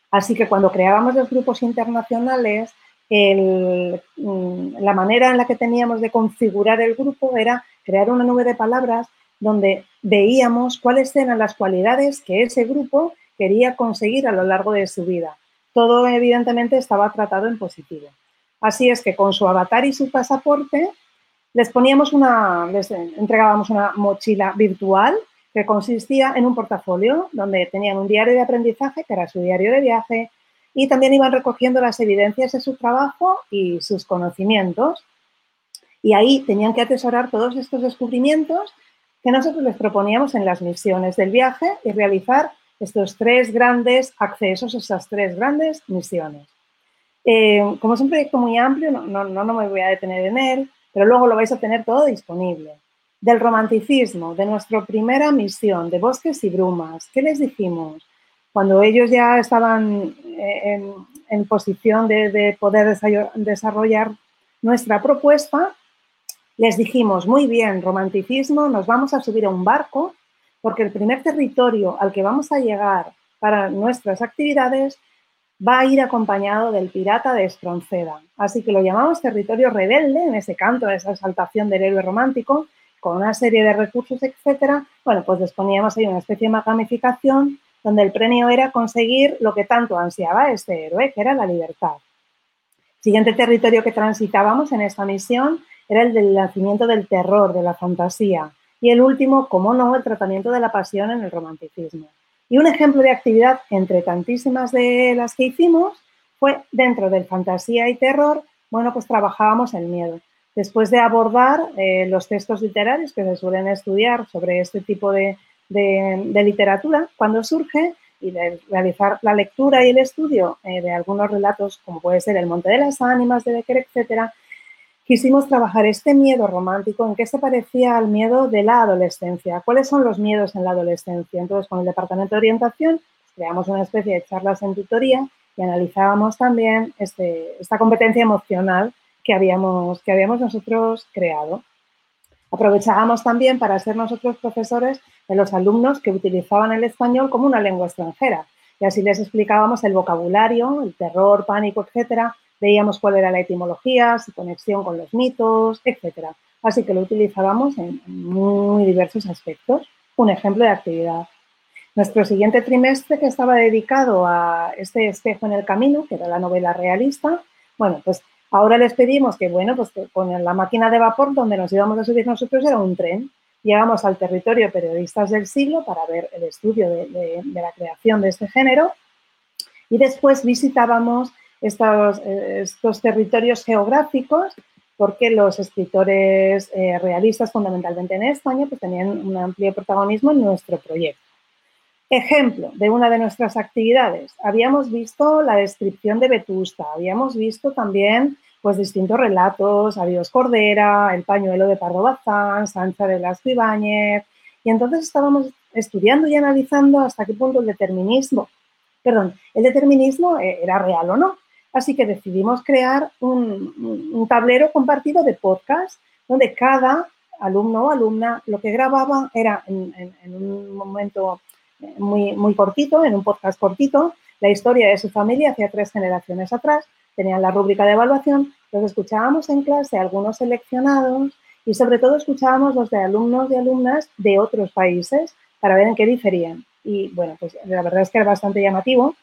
Así que cuando creábamos los grupos internacionales, mm, la manera en la que teníamos de configurar el grupo era crear una nube de palabras donde veíamos cuáles eran las cualidades que ese grupo quería conseguir a lo largo de su vida. Todo evidentemente estaba tratado en positivo. Así es que con su avatar y su pasaporte les poníamos una, les entregábamos una mochila virtual que consistía en un portafolio donde tenían un diario de aprendizaje, que era su diario de viaje, y también iban recogiendo las evidencias de su trabajo y sus conocimientos. Y ahí tenían que atesorar todos estos descubrimientos que nosotros les proponíamos en las misiones del viaje y realizar estos tres grandes accesos, esas tres grandes misiones. Eh, como es un proyecto muy amplio, no, no, no me voy a detener en él, pero luego lo vais a tener todo disponible. Del romanticismo, de nuestra primera misión, de bosques y brumas, ¿qué les dijimos? Cuando ellos ya estaban eh, en, posición de, de, poder desarrollar nuestra propuesta, les dijimos, muy bien, romanticismo, nos vamos a subir a un barco porque el primer territorio al que vamos a llegar para nuestras actividades va a ir acompañado del pirata de Espronceda. Así que lo llamamos territorio rebelde, en ese canto, esa exaltación del héroe romántico, con una serie de recursos, etcétera. Bueno, pues les poníamos ahí una especie de gamificación donde el premio era conseguir lo que tanto ansiaba este héroe, que era la libertad. Siguiente territorio que transitábamos en esta misión era el del nacimiento del terror, de la fantasía. Y el último, como no, el tratamiento de la pasión en el romanticismo. Y un ejemplo de actividad entre tantísimas de las que hicimos fue dentro del fantasía y terror, bueno, pues trabajábamos el miedo. Después de abordar eh, los textos literarios que se suelen estudiar sobre este tipo de, literatura, cuando surge, y de realizar la lectura y el estudio eh, de algunos relatos, como puede ser El Monte de las Ánimas de Becker, etcétera, quisimos trabajar este miedo romántico, en qué se parecía al miedo de la adolescencia, cuáles son los miedos en la adolescencia. Entonces, con el Departamento de Orientación pues, creamos una especie de charlas en tutoría y analizábamos también este, esta competencia emocional que habíamos, que habíamos nosotros creado. Aprovechábamos también para ser nosotros profesores de los alumnos que utilizaban el español como una lengua extranjera. Y así les explicábamos el vocabulario, el terror, pánico, etcétera, veíamos cuál era la etimología, su conexión con los mitos, etc. Así que lo utilizábamos en muy diversos aspectos. Un ejemplo de actividad. Nuestro siguiente trimestre, que estaba dedicado a este espejo en el camino, que era la novela realista, bueno, pues ahora les pedimos que, bueno, pues con la máquina de vapor donde nos íbamos a subir nosotros era un tren. Llegamos al territorio periodistas del siglo para ver el estudio de la creación de este género y después visitábamos estos, eh, territorios geográficos porque los escritores eh, realistas, fundamentalmente en España, pues tenían un amplio protagonismo en nuestro proyecto. Ejemplo de una de nuestras actividades. Habíamos visto la descripción de Vetusta, habíamos visto también pues, distintos relatos, Adiós Cordera, El pañuelo de Pardo Bazán, Sancha de las Ibáñez, y entonces estábamos estudiando y analizando hasta qué punto el determinismo, perdón, el determinismo eh, era real o no. Así que decidimos crear un, tablero compartido de podcast donde cada alumno o alumna lo que grababa era en, un momento muy, muy cortito, en un podcast cortito, la historia de su familia hacia tres generaciones atrás. Tenían la rúbrica de evaluación, los escuchábamos en clase, algunos seleccionados y sobre todo escuchábamos los de alumnos y alumnas de otros países para ver en qué diferían. Y bueno, pues la verdad es que era bastante llamativo.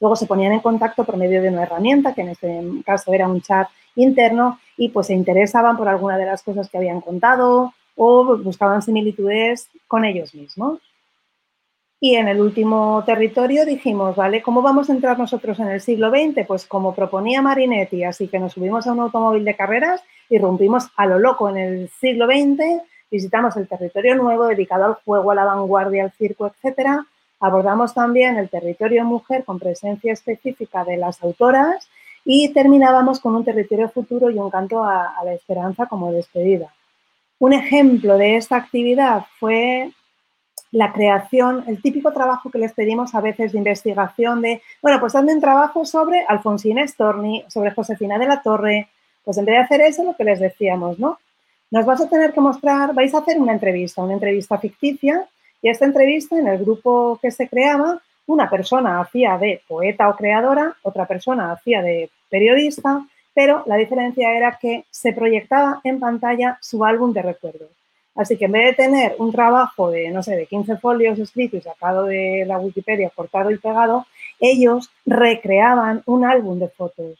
Luego se ponían en contacto por medio de una herramienta, que en este caso era un chat interno, y pues se interesaban por alguna de las cosas que habían contado o buscaban similitudes con ellos mismos. Y en el último territorio dijimos, ¿vale? ¿Cómo vamos a entrar nosotros en el siglo XX? Pues como proponía Marinetti, así que nos subimos a un automóvil de carreras y rompimos a lo loco en el siglo XX, visitamos el territorio nuevo dedicado al juego, a la vanguardia, al circo, etcétera. Abordamos también el territorio mujer con presencia específica de las autoras y terminábamos con un territorio futuro y un canto a, a la esperanza como despedida. Un ejemplo de esta actividad fue la creación, el típico trabajo que les pedimos a veces de investigación de, bueno, pues hazme un trabajo sobre Alfonsina Storni, sobre Josefina de la Torre. Pues en vez hacer eso, lo que les decíamos, ¿no? Nos vas a tener que mostrar, vais a hacer una entrevista, una entrevista ficticia, y esta entrevista en el grupo que se creaba, una persona hacía de poeta o creadora, otra persona hacía de periodista, pero la diferencia era que se proyectaba en pantalla su álbum de recuerdos. Así que en vez de tener un trabajo de, no sé, de 15 folios escrito y sacado de la Wikipedia, cortado y pegado, ellos recreaban un álbum de fotos.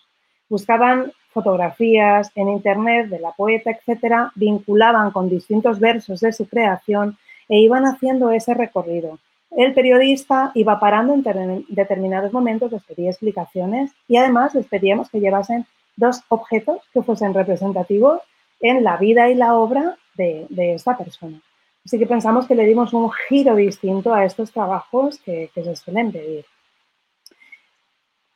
Buscaban fotografías en internet de la poeta, etcétera, vinculaban con distintos versos de su creación e iban haciendo ese recorrido. El periodista iba parando en determinados momentos, les pedía explicaciones y además les pedíamos que llevasen dos objetos que fuesen representativos en la vida y la obra de, esta persona. Así que pensamos que le dimos un giro distinto a estos trabajos que, se suelen pedir.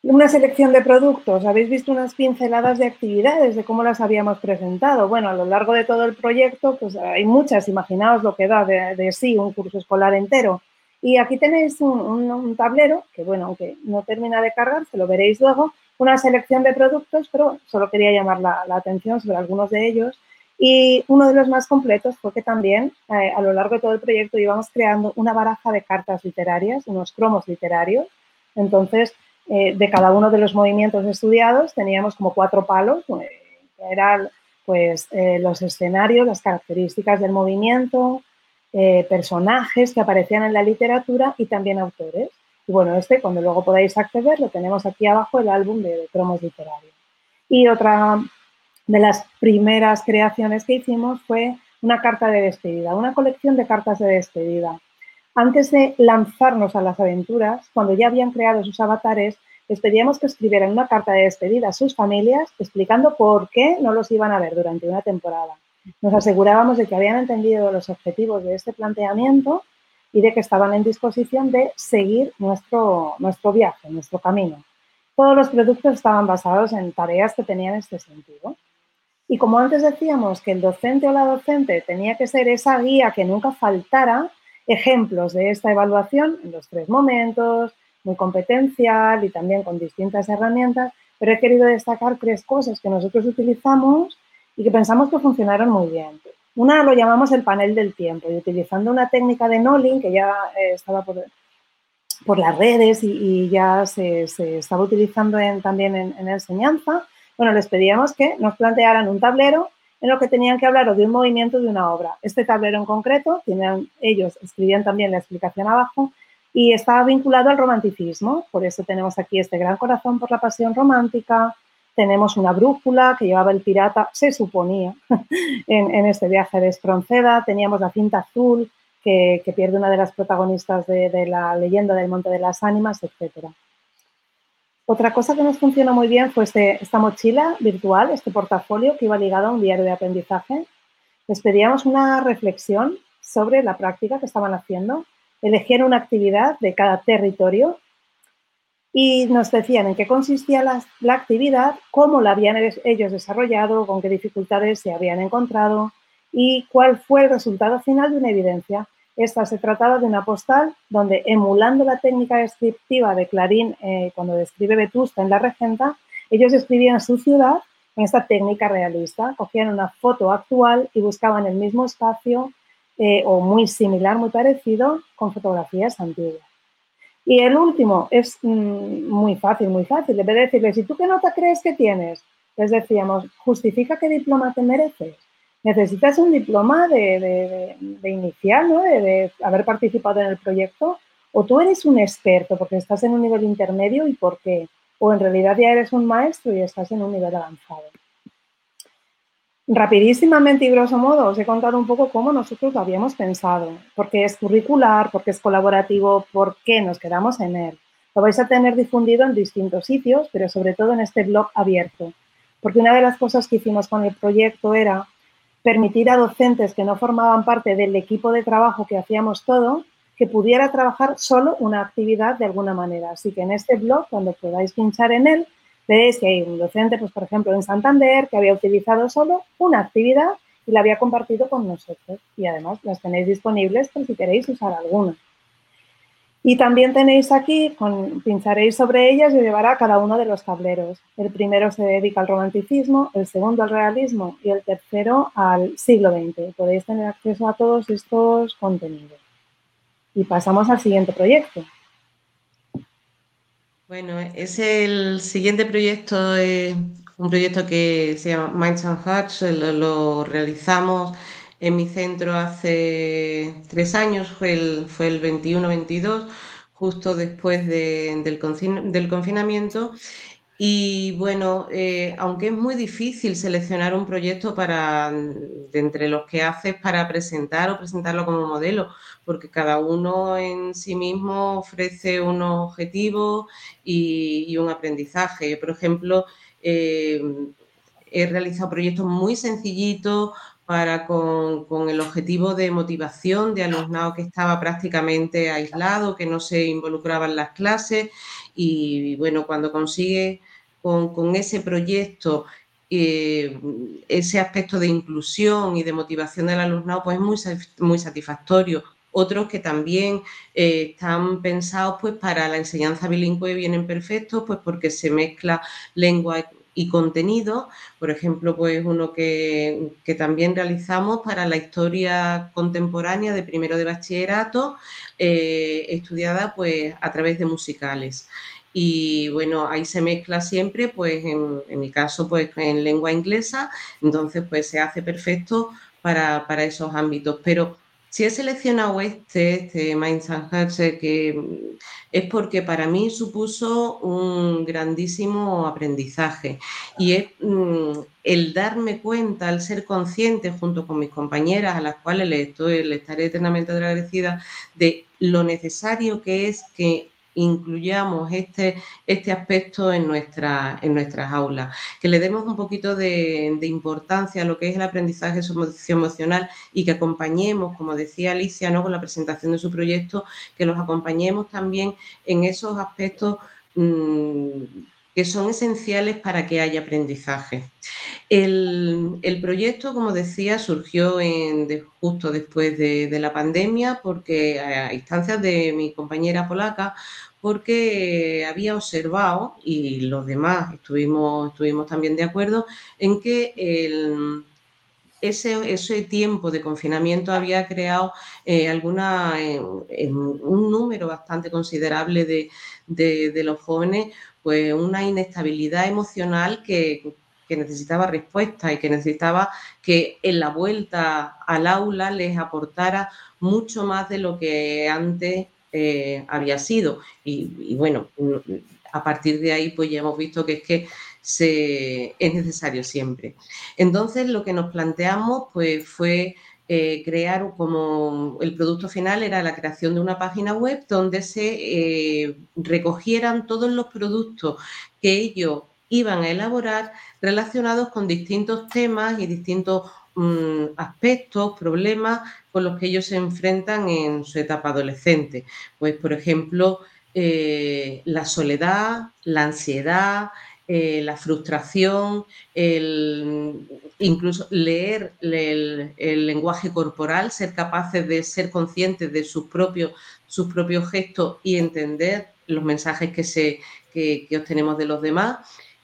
Una selección de productos. Habéis visto unas pinceladas de actividades, de cómo las habíamos presentado. Bueno, a lo largo de todo el proyecto, pues hay muchas. Imaginaos lo que da de, sí un curso escolar entero. Y aquí tenéis un, tablero que, bueno, aunque no termina de cargar, se lo veréis luego, una selección de productos, pero solo quería llamar la atención sobre algunos de ellos y uno de los más completos fue que también eh, a lo largo de todo el proyecto íbamos creando una baraja de cartas literarias, unos cromos literarios. Entonces, eh, de cada uno de los movimientos estudiados teníamos como cuatro palos, eh, eran pues los escenarios, las características del movimiento, personajes que aparecían en la literatura y también autores. Y bueno, este, cuando luego podáis acceder, lo tenemos aquí abajo, el álbum de cromos literarios. Y otra de las primeras creaciones que hicimos fue una carta de despedida, una colección de cartas de despedida. Antes de lanzarnos a las aventuras, cuando ya habían creado sus avatares, les pedíamos que escribieran una carta de despedida a sus familias explicando por qué no los iban a ver durante una temporada. Nos asegurábamos de que habían entendido los objetivos de este planteamiento y de que estaban en disposición de seguir nuestro, nuestro viaje, nuestro camino. Todos los productos estaban basados en tareas que tenían este sentido. Y como antes decíamos que el docente o la docente tenía que ser esa guía que nunca faltara, ejemplos de esta evaluación en los tres momentos, muy competencial y también con distintas herramientas, pero he querido destacar tres cosas que nosotros utilizamos y que pensamos que funcionaron muy bien. Una lo llamamos el panel del tiempo y utilizando una técnica de Nolling que ya eh, estaba por, las redes y, ya se, estaba utilizando también en enseñanza, bueno, les pedíamos que nos plantearan un tablero en lo que tenían que hablar o de un movimiento de una obra. Este tablero en concreto, ellos escribían también la explicación abajo, y estaba vinculado al romanticismo. Por eso tenemos aquí este gran corazón por la pasión romántica, tenemos una brújula que llevaba el pirata, se suponía, en, este viaje de Espronceda, teníamos la cinta azul que, pierde una de las protagonistas de, de, la leyenda del Monte de las Ánimas, etcétera. Otra cosa que nos funcionó muy bien fue este, esta mochila virtual, este portafolio que iba ligado a un diario de aprendizaje. Les pedíamos una reflexión sobre la práctica que estaban haciendo, elegían una actividad de cada territorio y nos decían en qué consistía la, la, actividad, cómo la habían ellos desarrollado, con qué dificultades se habían encontrado y cuál fue el resultado final de una evidencia. Esta se trataba de una postal donde, emulando la técnica descriptiva de Clarín eh, cuando describe Vetusta en La Regenta, ellos escribían su ciudad en esta técnica realista. Cogían una foto actual y buscaban el mismo espacio eh, o muy similar, muy parecido, con fotografías antiguas. Y el último es mm, muy fácil, muy fácil. En de decirles, ¿y tú qué nota crees que tienes? Les decíamos, justifica qué diploma te mereces. Necesitas un diploma de, inicial, ¿no? de, haber participado en el proyecto, o tú eres un experto porque estás en un nivel intermedio y por qué, o en realidad ya eres un maestro y estás en un nivel avanzado. Rapidísimamente y grosso modo os he contado un poco cómo nosotros lo habíamos pensado, porque es curricular, porque es colaborativo, por qué nos quedamos en él. Lo vais a tener difundido en distintos sitios, pero sobre todo en este blog abierto, porque una de las cosas que hicimos con el proyecto era permitir a docentes que no formaban parte del equipo de trabajo que hacíamos todo, que pudiera trabajar solo una actividad de alguna manera. Así que en este blog, cuando podáis pinchar en él, veréis que hay un docente, pues por ejemplo en Santander, que había utilizado solo una actividad y la había compartido con nosotros. Y además las tenéis disponibles por si queréis usar alguna. Y también tenéis aquí, pincharéis sobre ellas y llevará cada uno de los tableros. El primero se dedica al romanticismo, el segundo al realismo y el tercero al siglo XX. Podéis tener acceso a todos estos contenidos. Y pasamos al siguiente proyecto. Bueno, es el siguiente proyecto, un proyecto que se llama Minds and Hearts, lo realizamos en mi centro hace tres años, fue el, fue el 21-22, justo después del, confinamiento. Y bueno, eh, aunque es muy difícil seleccionar un proyecto de entre los que haces para presentar o presentarlo como modelo, porque cada uno en sí mismo ofrece unos objetivos y, un aprendizaje. por ejemplo, eh, he realizado proyectos muy sencillitos, para con, el objetivo de motivación de alumnado que estaba prácticamente aislado, que no se involucraba en las clases y, bueno, cuando consigue con, ese proyecto eh, ese aspecto de inclusión y de motivación del alumnado, pues es muy, muy satisfactorio. Otros que también eh, están pensados pues para la enseñanza bilingüe vienen perfectos, pues porque se mezcla lengua y contenido, por ejemplo, pues uno que, también realizamos para la historia contemporánea de primero de bachillerato, eh, estudiada pues a través de musicales. Y bueno, ahí se mezcla siempre, pues en, en mi caso, pues en lengua inglesa, entonces pues se hace perfecto para, para esos ámbitos. Pero si he seleccionado este, este Minds and que es porque para mí supuso un grandísimo aprendizaje. Y es mm, el darme cuenta, el ser consciente junto con mis compañeras, a las cuales le, estoy, estaré eternamente agradecida, de lo necesario que es que incluyamos este, este aspecto en, nuestra, en nuestras aulas, que le demos un poquito de, importancia a lo que es el aprendizaje emocional y que acompañemos, como decía Alicia, ¿no? con la presentación de su proyecto, que los acompañemos también en esos aspectos mm, que son esenciales para que haya aprendizaje. El, proyecto, como decía, surgió justo después de, la pandemia porque a instancias de mi compañera polaca, porque había observado, y los demás estuvimos, estuvimos también de acuerdo, en que ese, ese, tiempo de confinamiento había creado eh, alguna, un número bastante considerable de, de, los jóvenes pues una inestabilidad emocional que, necesitaba respuesta y que necesitaba que en la vuelta al aula les aportara mucho más de lo que antes eh, había sido. Y, bueno, a partir de ahí pues ya hemos visto que es que se, es necesario siempre. Entonces lo que nos planteamos pues fue eh, crear como el producto final era la creación de una página web donde se eh, recogieran todos los productos que ellos iban a elaborar relacionados con distintos temas y distintos mm, aspectos, problemas con los que ellos se enfrentan en su etapa adolescente. Pues, por ejemplo, eh, la soledad, la ansiedad, eh, la frustración, el, incluso leer el, lenguaje corporal, ser capaces de ser conscientes de sus propios, sus propios gestos y entender los mensajes que, se, que, obtenemos de los demás.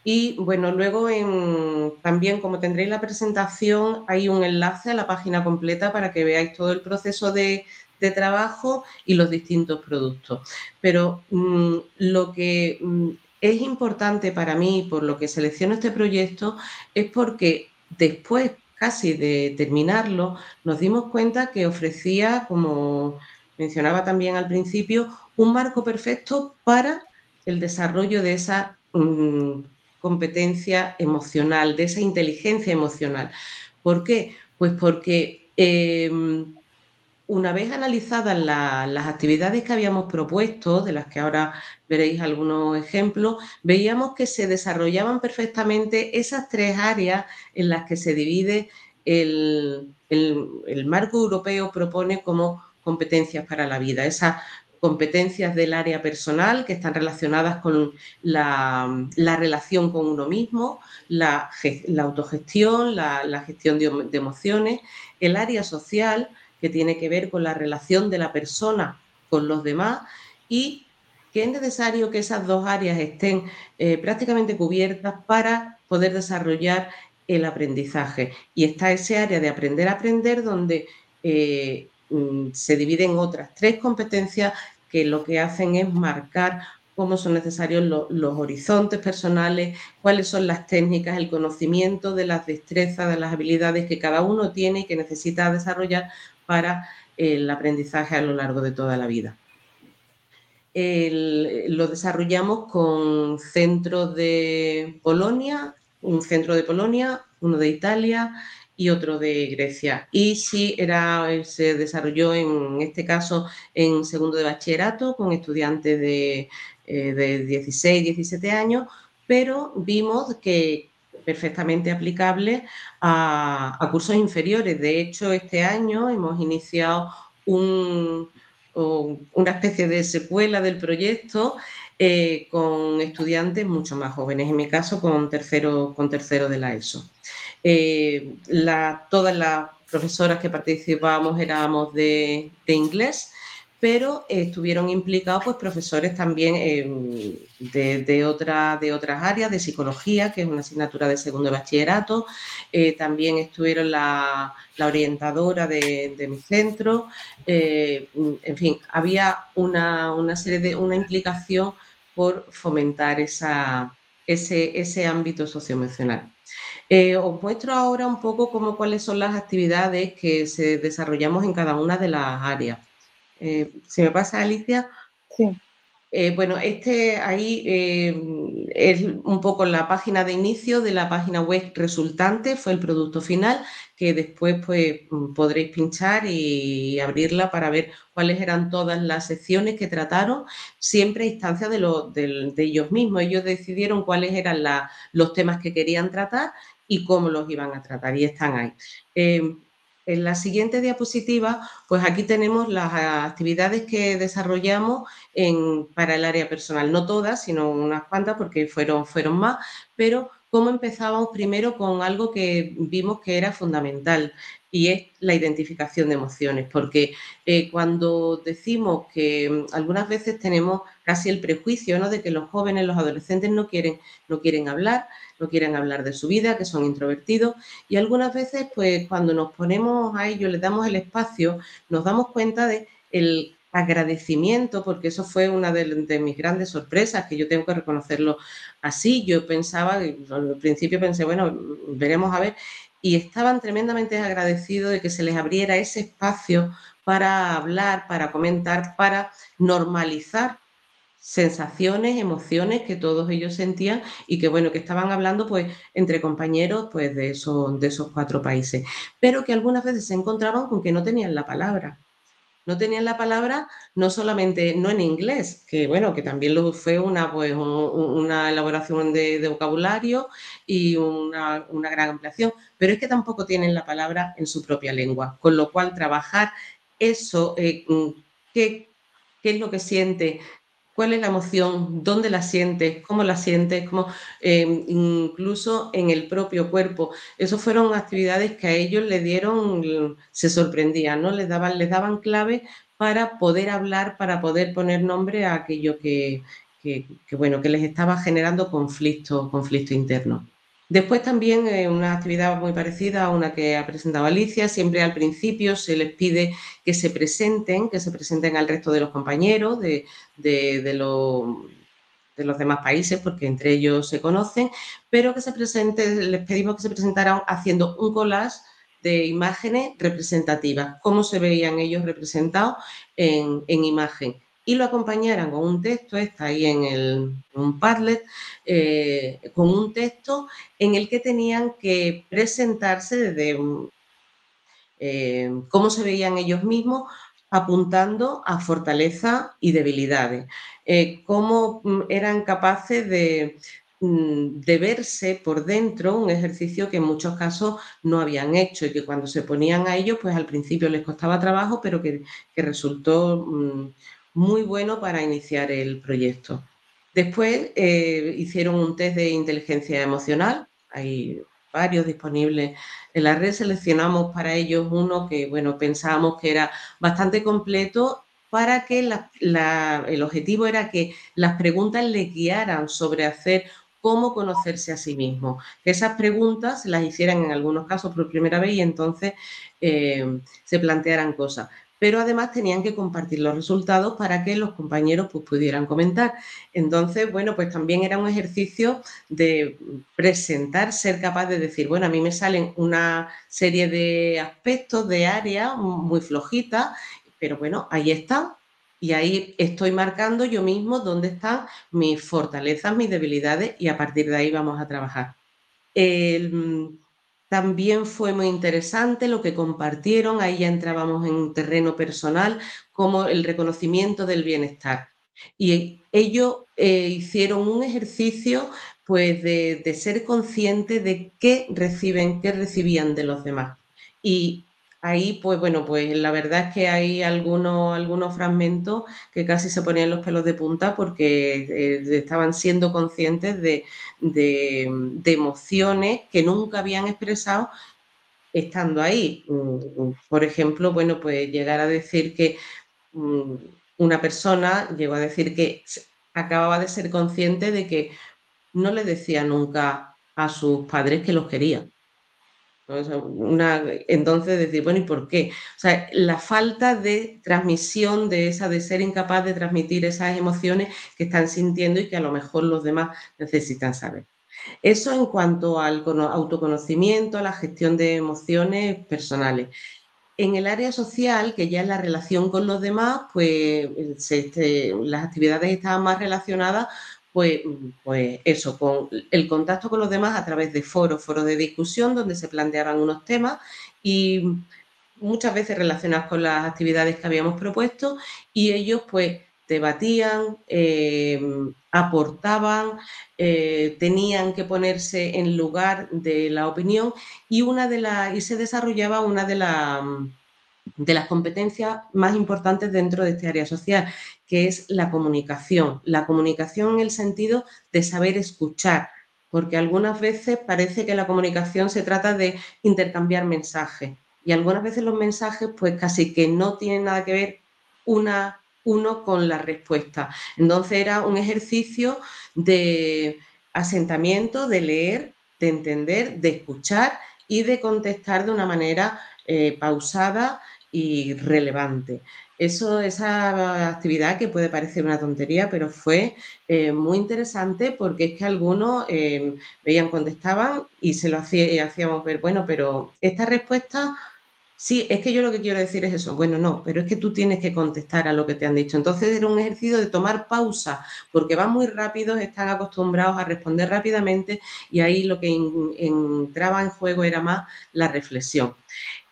Y bueno, luego en, también como tendréis la presentación, hay un enlace a la página completa para que veáis todo el proceso de, trabajo y los distintos productos. Pero mm, lo que mm, es importante para mí, por lo que selecciono este proyecto, es porque después, casi de terminarlo, nos dimos cuenta que ofrecía, como mencionaba también al principio, un marco perfecto para el desarrollo de esa mm, competencia emocional, de esa inteligencia emocional. ¿Por qué? Pues porque em, una vez analizadas las actividades que habíamos propuesto, de las que ahora veréis algunos ejemplos, veíamos que se desarrollaban perfectamente esas tres áreas en las que se divide el, el marco europeo propone como competencias para la vida, esas competencias del área personal que están relacionadas con la, relación con uno mismo, la, autogestión, la, gestión de, emociones, el área social que tiene que ver con la relación de la persona con los demás y que es necesario que esas dos áreas estén eh, prácticamente cubiertas para poder desarrollar el aprendizaje. Y está ese área de aprender a aprender donde eh, mm, se dividen otras tres competencias que lo que hacen es marcar cómo son necesarios los horizontes personales, cuáles son las técnicas, el conocimiento de las destrezas, de las habilidades que cada uno tiene y que necesita desarrollar para el aprendizaje a lo largo de toda la vida. lo desarrollamos con centros de Polonia, un centro de Polonia, uno de Italia y otro de Grecia. Y sí, era, se desarrolló en este caso en segundo de bachillerato con estudiantes de, eh, de 16, 17 años, pero vimos que, perfectamente aplicable a, cursos inferiores. De hecho, este año hemos iniciado una especie de secuela del proyecto eh, con estudiantes mucho más jóvenes, en mi caso con tercero, con de la ESO. Eh, todas las profesoras que participábamos éramos de inglés pero estuvieron implicados pues, profesores también de, de, de otras áreas, de psicología, que es una asignatura de segundo bachillerato, eh, también estuvieron la, orientadora de, mi centro, eh, en fin, había una, serie de, una implicación por fomentar ese, ese ámbito socioemocional. Eh, os muestro ahora un poco cómo, cuáles son las actividades que se desarrollamos en cada una de las áreas. Eh, si me pasa, Alicia. Sí. Eh, bueno, este ahí eh, es un poco la página de inicio de la página web resultante, fue el producto final, que después pues podréis pinchar y abrirla para ver cuáles eran todas las secciones que trataron, siempre a instancia de, de, ellos mismos. Ellos decidieron cuáles eran los temas que querían tratar y cómo los iban a tratar y están ahí. En la siguiente diapositiva, pues aquí tenemos las actividades que desarrollamos para el área personal. No todas, sino unas cuantas porque fueron, fueron más, pero cómo empezábamos primero con algo que vimos que era fundamental y es la identificación de emociones, porque eh, cuando decimos que mm, algunas veces tenemos casi el prejuicio ¿no? de que los jóvenes, los adolescentes no quieren, no quieren hablar, no quieren hablar de su vida, que son introvertidos y algunas veces pues cuando nos ponemos a ello, les damos el espacio, nos damos cuenta de el agradecimiento, porque eso fue una de, mis grandes sorpresas, que yo tengo que reconocerlo así. Yo pensaba, al principio pensé, bueno, veremos a ver, y estaban tremendamente agradecidos de que se les abriera ese espacio para hablar, para comentar, para normalizar sensaciones, emociones que todos ellos sentían y que bueno, que estaban hablando pues entre compañeros pues de de esos cuatro países, pero que algunas veces se encontraban con que no tenían la palabra. No tenían la palabra no solamente, no en inglés, que bueno, que también lo fue una, pues, una elaboración de, vocabulario y una, gran ampliación, pero es que tampoco tienen la palabra en su propia lengua, con lo cual trabajar eso, eh, mm, qué es lo que siente, cuál es la emoción, dónde la sientes, cómo la sientes, cómo, em, incluso en el propio cuerpo. Esas fueron actividades que a ellos le dieron, se sorprendían, ¿no? Les daban, les daban clave para poder hablar, para poder poner nombre a aquello que, bueno, que les estaba generando conflicto, conflicto interno. Después también eh, una actividad muy parecida a una que ha presentado Alicia, siempre al principio se les pide que se presenten, que se presenten al resto de los compañeros, de, los demás países, porque entre ellos se conocen, pero que se presente, les pedimos que se presentaran haciendo un collage de imágenes representativas, cómo se veían ellos representados en, imagen. Y lo acompañaran con un texto, está ahí en el, un Padlet, eh, con un texto en el que tenían que presentarse desde eh, cómo se veían ellos mismos, apuntando a fortaleza y debilidades, eh, cómo mm, eran capaces de, Mm, de verse por dentro, un ejercicio que en muchos casos no habían hecho y que cuando se ponían a ello, pues al principio les costaba trabajo, pero que, resultó mm, muy bueno para iniciar el proyecto. Después eh, hicieron un test de inteligencia emocional, hay varios disponibles en la red, seleccionamos para ellos uno que, bueno, pensábamos que era bastante completo para que el objetivo era que las preguntas le guiaran sobre hacer cómo conocerse a sí mismo. Que esas preguntas las hicieran en algunos casos por primera vez y entonces eh, se plantearan cosas. Pero además tenían que compartir los resultados para que los compañeros pues, pudieran comentar. Entonces, bueno, pues también era un ejercicio de presentar, ser capaz de decir, bueno, a mí me salen una serie de aspectos, de áreas muy flojitas, pero bueno, ahí están, y ahí estoy marcando yo mismo dónde están mis fortalezas, mis debilidades y a partir de ahí vamos a trabajar. También fue muy interesante lo que compartieron, ahí ya entrábamos en un terreno personal, como el reconocimiento del bienestar. Y ellos eh, hicieron un ejercicio pues de, ser conscientes de qué reciben, qué recibían de los demás. Y Ahí, pues bueno, pues la verdad es que hay algunos, algunos fragmentos que casi se ponían los pelos de punta porque eh, estaban siendo conscientes de, emociones que nunca habían expresado estando ahí. Mm, por ejemplo, bueno, pues llegar a decir que mm, una persona llegó a decir que acababa de ser consciente de que no le decía nunca a sus padres que los quería entonces decir, bueno, ¿y por qué? O sea, la falta de transmisión de esa, de ser incapaz de transmitir esas emociones que están sintiendo y que a lo mejor los demás necesitan saber. Eso en cuanto al autoconocimiento, a la gestión de emociones personales. En el área social, que ya es la relación con los demás, pues este, las actividades estaban más relacionadas pues, pues eso, con el contacto con los demás a través de foros, foros de discusión donde se planteaban unos temas y muchas veces relacionados con las actividades que habíamos propuesto y ellos pues debatían, eh, aportaban, eh, tenían que ponerse en lugar de la opinión y una de las y se desarrollaba una de las de las competencias más importantes dentro de este área social, que es la comunicación. La comunicación en el sentido de saber escuchar, porque algunas veces parece que la comunicación se trata de intercambiar mensajes y algunas veces los mensajes pues casi que no tienen nada que ver una, uno con la respuesta. Entonces era un ejercicio de asentamiento, de leer, de entender, de escuchar y de contestar de una manera eh, pausada y relevante. Eso, esa actividad que puede parecer una tontería, pero fue eh, muy interesante porque es que algunos eh, veían, contestaban y se lo hacíamos ver, bueno, pero esta respuesta Sí, es que yo lo que quiero decir es eso. Bueno, no, pero es que tú tienes que contestar a lo que te han dicho. Entonces era un ejercicio de tomar pausa, porque van muy rápidos, están acostumbrados a responder rápidamente y ahí lo que entraba en juego era más la reflexión.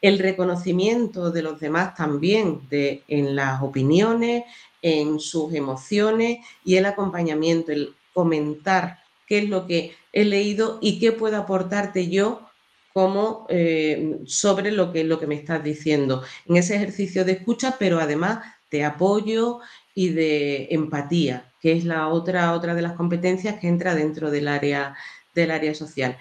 El reconocimiento de los demás también, de, en las opiniones, en sus emociones y el acompañamiento, el comentar qué es lo que he leído y qué puedo aportarte yo como eh, sobre lo que, lo que me estás diciendo, en ese ejercicio de escucha, pero además de apoyo y de empatía, que es la otra, otra de las competencias que entra dentro del área, del área social.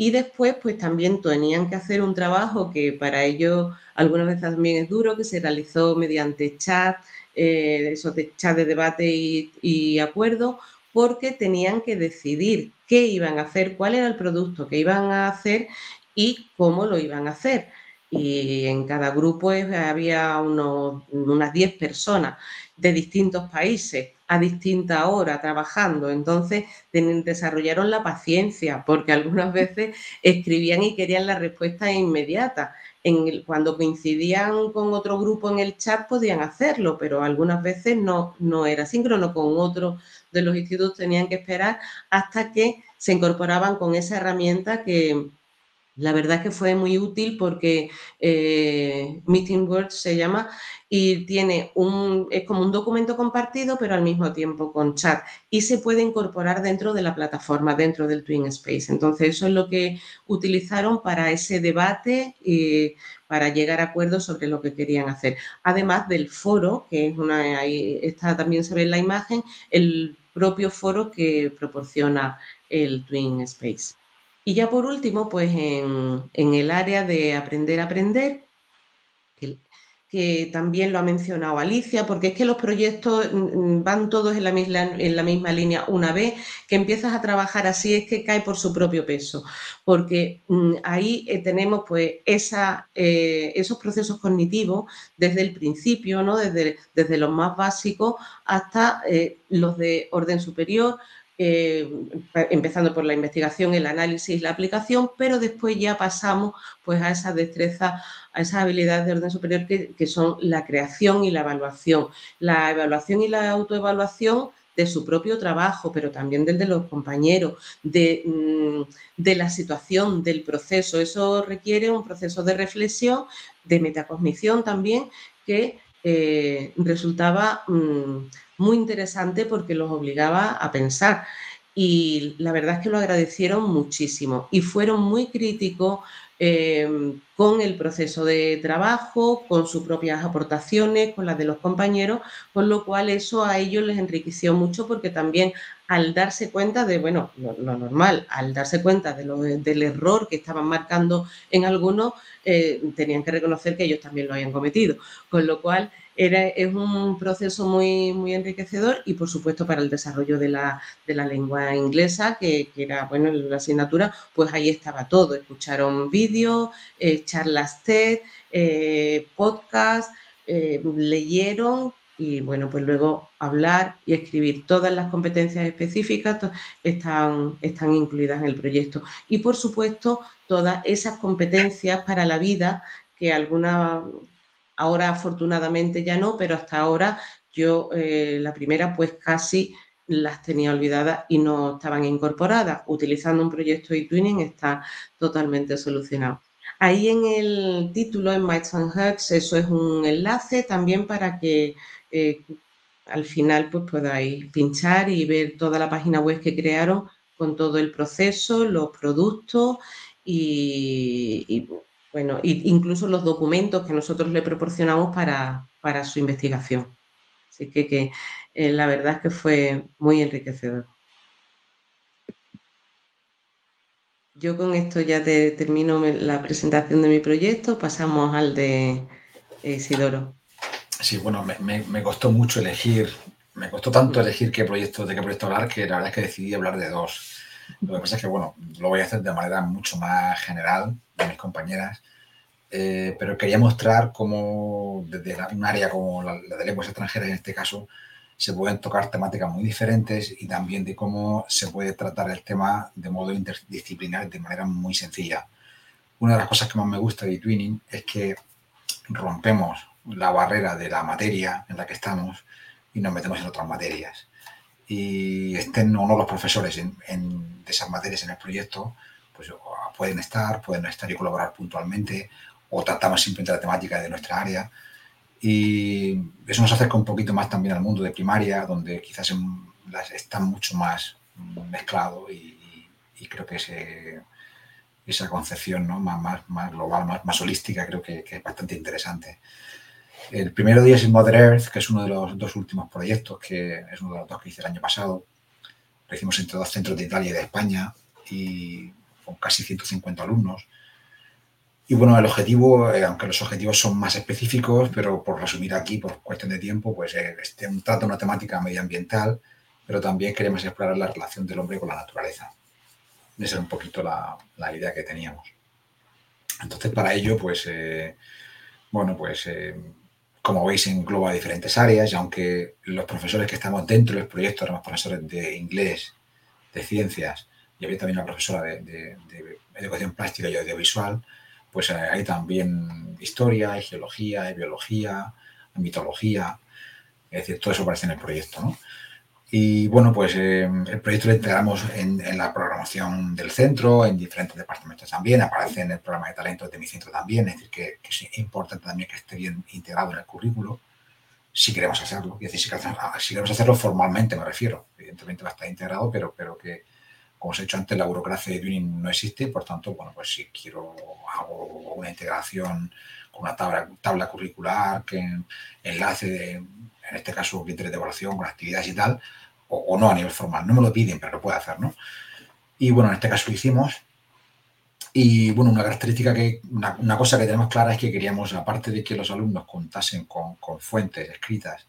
Y después, pues también tenían que hacer un trabajo que para ellos algunas veces también es duro, que se realizó mediante chat, eh, esos de chat de debate y, y acuerdo, porque tenían que decidir qué iban a hacer, cuál era el producto que iban a hacer y cómo lo iban a hacer. y en cada grupo había unas 10 personas de distintos países a distinta hora trabajando. Entonces desarrollaron la paciencia porque algunas veces escribían y querían la respuesta inmediata. En cuando coincidían con otro grupo en el chat podían hacerlo, pero algunas veces no, no era síncrono con otro de los institutos, tenían que esperar hasta que se incorporaban con esa herramienta que, la verdad es que fue muy útil porque eh, Meeting Words se llama y tiene un, es como un documento compartido, pero al mismo tiempo con chat y se puede incorporar dentro de la plataforma, dentro del Twin Space. Entonces, eso es lo que utilizaron para ese debate y para llegar a acuerdos sobre lo que querían hacer. Además del foro, que es una, ahí está, también se ve en la imagen, el propio foro que proporciona el Twin Space. Y ya por último, pues en, el área de aprender a aprender, que, también lo ha mencionado Alicia, porque es que los proyectos mm, mm, van todos en la, misma, en la misma línea. Una vez que empiezas a trabajar así es que cae por su propio peso, porque mm, ahí eh, tenemos pues esa, eh, esos procesos cognitivos desde el principio, ¿no? desde, desde los más básicos hasta eh, los de orden superior, eh, empezando por la investigación, el análisis, la aplicación, pero después ya pasamos pues, a esas destrezas, a esas habilidades de orden superior que, son la creación y la evaluación. La evaluación y la autoevaluación de su propio trabajo, pero también del de los compañeros, de, mm, de, la situación, del proceso. Eso requiere un proceso de reflexión, de metacognición también, que eh, resultaba mm, muy interesante porque los obligaba a pensar. Y la verdad es que lo agradecieron muchísimo y fueron muy críticos em, con el proceso de trabajo, con sus propias aportaciones, con las de los compañeros, con lo cual eso a ellos les enriqueció mucho porque también al darse cuenta de, bueno, lo, normal, al darse cuenta de del error que estaban marcando en algunos, eh, tenían que reconocer que ellos también lo habían cometido, con lo cual es un proceso muy, muy enriquecedor y, por supuesto, para el desarrollo de la, lengua inglesa, que, era, bueno, la asignatura, pues ahí estaba todo. Escucharon vídeos, eh, charlas TED, eh, podcast, eh, leyeron y, bueno, pues luego hablar y escribir. Todas las competencias específicas están, están incluidas en el proyecto. Y, por supuesto, todas esas competencias para la vida que alguna Ahora afortunadamente ya no, pero hasta ahora yo eh, la primera pues casi las tenía olvidadas y no estaban incorporadas. Utilizando un proyecto eTwinning está totalmente solucionado. Ahí en el título, en Mites and Hertz, eso es un enlace también para que eh, al final pues podáis pinchar y ver toda la página web que crearon con todo el proceso, los productos y bueno, incluso los documentos que nosotros le proporcionamos para, su investigación. Así que, eh, la verdad es que fue muy enriquecedor. Yo con esto ya te, termino la presentación de mi proyecto, pasamos al de Isidoro. Sí, bueno, me, costó mucho elegir, me costó tanto elegir qué proyecto, de qué proyecto hablar que la verdad es que decidí hablar de dos. Lo que pasa es que, bueno, lo voy a hacer de manera mucho más general de mis compañeras, eh, pero quería mostrar cómo desde un área como la, de lenguas extranjeras en este caso, se pueden tocar temáticas muy diferentes y también de cómo se puede tratar el tema de modo interdisciplinar de manera muy sencilla. Una de las cosas que más me gusta de Twinning es que rompemos la barrera de la materia en la que estamos y nos metemos en otras materias y estén o no los profesores en, de esas materias en el proyecto, pues pueden estar, pueden estar y colaborar puntualmente, o tratamos simplemente la temática de nuestra área. Y eso nos acerca un poquito más también al mundo de primaria, donde quizás está mucho más mezclado y, creo que ese, esa concepción ¿no? más, más, más global, más, más holística, creo que, que es bastante interesante. El primero día es Mother Earth, que es uno de los dos últimos proyectos, que es uno de los dos que hice el año pasado. Lo hicimos entre dos centros de Italia y de España y con casi 150 alumnos. Y bueno, el objetivo, eh, aunque los objetivos son más específicos, pero por resumir aquí, por cuestión de tiempo, pues eh, este, un trata una temática medioambiental, pero también queremos explorar la relación del hombre con la naturaleza. Esa es un poquito la, la idea que teníamos. Entonces, para ello, pues, eh, bueno, pues, eh, como veis, engloba diferentes áreas y aunque los profesores que estamos dentro del proyecto éramos profesores de inglés, de ciencias y había también una profesora de, educación plástica y audiovisual, pues hay también historia, hay geología, hay biología, hay mitología, es decir, todo eso aparece en el proyecto, ¿no? Y bueno, pues eh, el proyecto lo integramos en, la programación del centro, en diferentes departamentos también, aparece en el programa de talentos de mi centro también, es decir, que, es importante también que esté bien integrado en el currículo, si queremos hacerlo, es decir, si queremos, hacerlo formalmente, me refiero, evidentemente va a estar integrado, pero, pero que, como os he dicho antes, la burocracia de Tuning no existe, por tanto, bueno, pues si quiero hago una integración con una tabla, tabla curricular, que enlace de, en este caso, criterios de evaluación con actividades y tal, o, no a nivel formal. No me lo piden, pero lo puede hacer, ¿no? Y bueno, en este caso lo hicimos. Y bueno, una característica que, una, cosa que tenemos clara es que queríamos, aparte de que los alumnos contasen con, fuentes escritas,